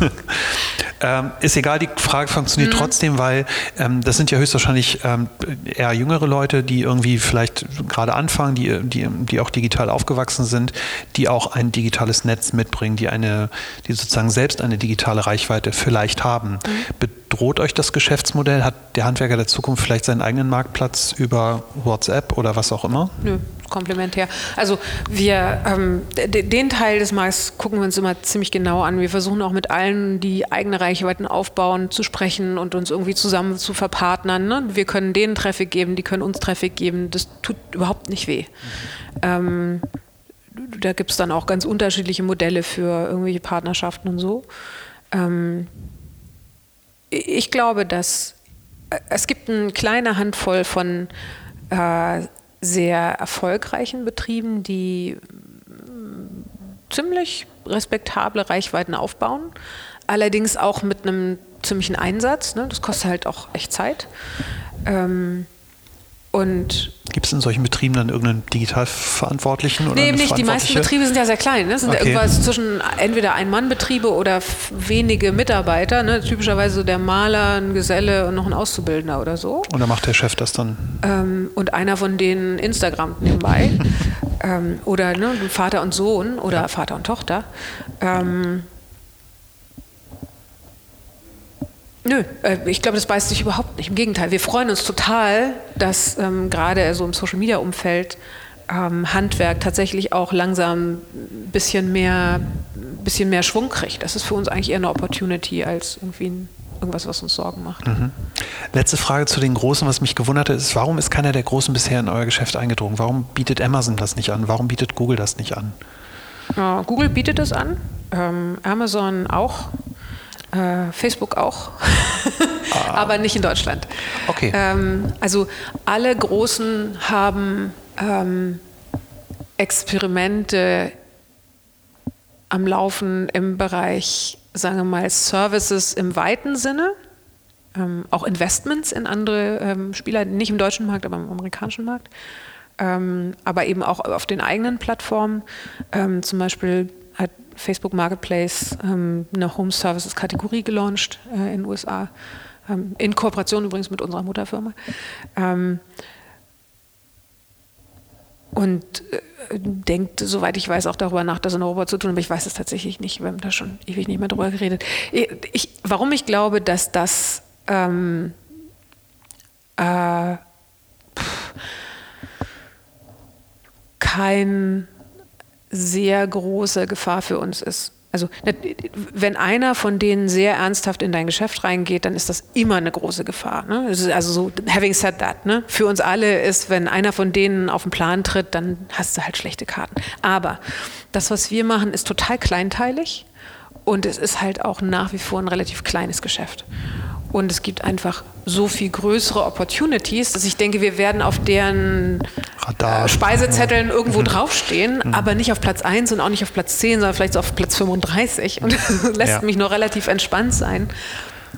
ähm, ist egal, die Frage funktioniert mhm. trotzdem, weil ähm, das sind ja höchstwahrscheinlich ähm, eher jüngere Leute, die irgendwie vielleicht gerade anfangen, die, die, die auch digital aufgewachsen sind, die auch ein digitales Netz mitbringen, die eine, die sozusagen selbst eine digitale Reichweite vielleicht haben. Mhm. Bedroht euch das Geschäftsmodell? Hat der Handwerker der Zukunft vielleicht seinen eigenen Marktplatz über WhatsApp oder was auch immer? Nö, komplementär. Also wir ähm, den Teil des Markts gucken wir uns immer ziemlich genau an. Wir versuchen auch mit allen, die eigene Reichweiten aufbauen, zu sprechen und uns irgendwie zusammen zu verpartnern. Ne? Wir können denen Traffic geben, die können uns Traffic geben. Das tut überhaupt nicht weh. Ähm, da gibt es dann auch ganz unterschiedliche Modelle für irgendwelche Partnerschaften und so. Ähm, ich glaube, dass äh, es gibt eine kleine Handvoll von äh, sehr erfolgreichen Betrieben, die mm, ziemlich respektable Reichweiten aufbauen, allerdings auch mit einem ziemlichen Einsatz. Ne? Das kostet halt auch echt Zeit. Ähm, und Gibt es in solchen Betrieben dann irgendeinen Digitalverantwortlichen? Oder nee, eben nicht. Die meisten Betriebe sind ja sehr klein. Ne? Das sind okay. irgendwas zwischen entweder Ein-Mann-Betriebe oder wenige Mitarbeiter. Ne? Typischerweise der Maler, ein Geselle und noch ein Auszubildender oder so. Und dann macht der Chef das dann? Ähm, und einer von denen Instagram nebenbei. ähm, oder ne, Vater und Sohn oder Vater und Tochter. Ähm, Nö, äh, ich glaube, das beißt sich überhaupt nicht. Im Gegenteil, wir freuen uns total, dass ähm, gerade so im Social-Media-Umfeld ähm, Handwerk tatsächlich auch langsam ein bisschen mehr, bisschen mehr Schwung kriegt. Das ist für uns eigentlich eher eine Opportunity als irgendwie ein, irgendwas, was uns Sorgen macht. Mhm. Letzte Frage zu den Großen, was mich gewundert hat, ist, warum ist keiner der Großen bisher in euer Geschäft eingedrungen? Warum bietet Amazon das nicht an? Warum bietet Google das nicht an? Google bietet es an, ähm, Amazon auch. Äh, Facebook auch, ah. aber nicht in Deutschland. Okay. Ähm, also alle Großen haben ähm, Experimente am Laufen im Bereich, sagen wir mal, Services im weiten Sinne. Ähm, auch Investments in andere ähm, Spieler, nicht im deutschen Markt, aber im amerikanischen Markt. Ähm, aber eben auch auf den eigenen Plattformen. Ähm, zum Beispiel hat Facebook Marketplace ähm, eine Home Services Kategorie gelauncht äh, in den USA, ähm, in Kooperation übrigens mit unserer Mutterfirma. Ähm, und äh, denkt, soweit ich weiß, auch darüber nach, das in Europa zu tun, aber ich weiß es tatsächlich nicht. Wir haben da schon ewig nicht mehr drüber geredet. Ich, warum ich glaube, dass das ähm, äh, kein sehr große Gefahr für uns ist. Also wenn einer von denen sehr ernsthaft in dein Geschäft reingeht, dann ist das immer eine große Gefahr. Ne? Also so, having said that, ne? für uns alle ist, wenn einer von denen auf den Plan tritt, dann hast du halt schlechte Karten. Aber das, was wir machen, ist total kleinteilig und es ist halt auch nach wie vor ein relativ kleines Geschäft. Und es gibt einfach so viel größere Opportunities, dass ich denke, wir werden auf deren Radar. Speisezetteln irgendwo mhm. draufstehen, mhm. aber nicht auf Platz 1 und auch nicht auf Platz 10, sondern vielleicht so auf Platz 35. Und das lässt ja. mich noch relativ entspannt sein.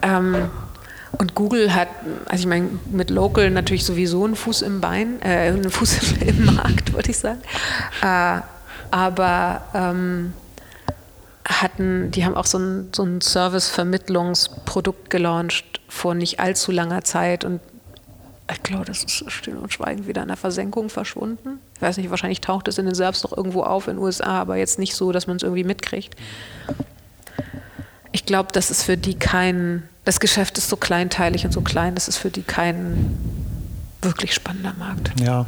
Ähm, und Google hat, also ich meine, mit Local natürlich sowieso einen Fuß im Bein, äh, einen Fuß im, Markt, würde ich sagen. Äh, aber ähm, hatten, die haben auch so ein, so ein Service-Vermittlungsprodukt gelauncht vor nicht allzu langer Zeit und ich glaube, das ist still und schweigend wieder in der Versenkung verschwunden. Ich weiß nicht, wahrscheinlich taucht es in den Serbs noch irgendwo auf in den USA, aber jetzt nicht so, dass man es irgendwie mitkriegt. Ich glaube, das ist für die kein, das Geschäft ist so kleinteilig und so klein, das ist für die kein wirklich spannender Markt. Ja,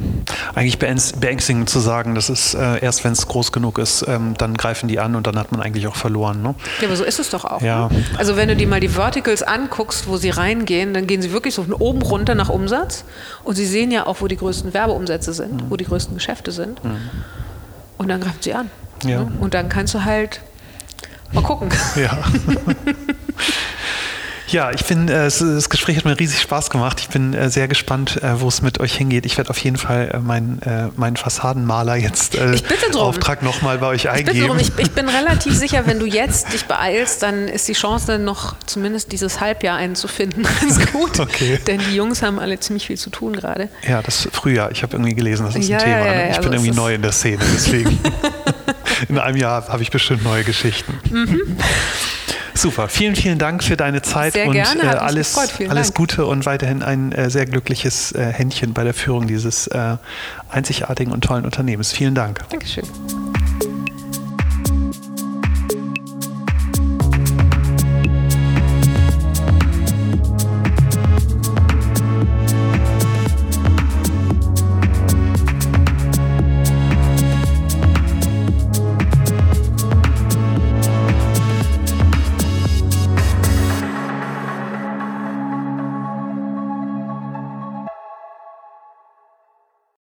eigentlich beängstigend zu sagen, das ist äh, erst, wenn es groß genug ist, ähm, dann greifen die an und dann hat man eigentlich auch verloren. Ne? Ja, aber so ist es doch auch. Ja. Ne? Also wenn du dir mal die Verticals anguckst, wo sie reingehen, dann gehen sie wirklich so von oben runter nach Umsatz und sie sehen ja auch, wo die größten Werbeumsätze sind, mhm. wo die größten Geschäfte sind. Mhm. Und dann greifen sie an. Ja. Ne? Und dann kannst du halt mal gucken. Ja. Ja, ich bin, äh, das Gespräch hat mir riesig Spaß gemacht. Ich bin äh, sehr gespannt, äh, wo es mit euch hingeht. Ich werde auf jeden Fall meinen, meinen Fassadenmaler jetzt ich bitte drum. Auftrag nochmal bei euch eingeben. Ich, ich, bin relativ sicher, wenn du jetzt dich beeilst, dann ist die Chance noch zumindest dieses Halbjahr einzufinden ganz gut. Okay. Denn die Jungs haben alle ziemlich viel zu tun gerade. Ja, das Frühjahr. Ich habe irgendwie gelesen, das ist ja, ein Thema. Ja, ja, ich bin irgendwie neu in der Szene, deswegen. in einem Jahr habe ich bestimmt neue Geschichten. Mhm. Super, vielen, vielen Dank für deine Zeit sehr und gerne, äh, alles, alles Gute und weiterhin ein äh, sehr glückliches äh, Händchen bei der Führung dieses äh, einzigartigen und tollen Unternehmens. Vielen Dank. Dankeschön.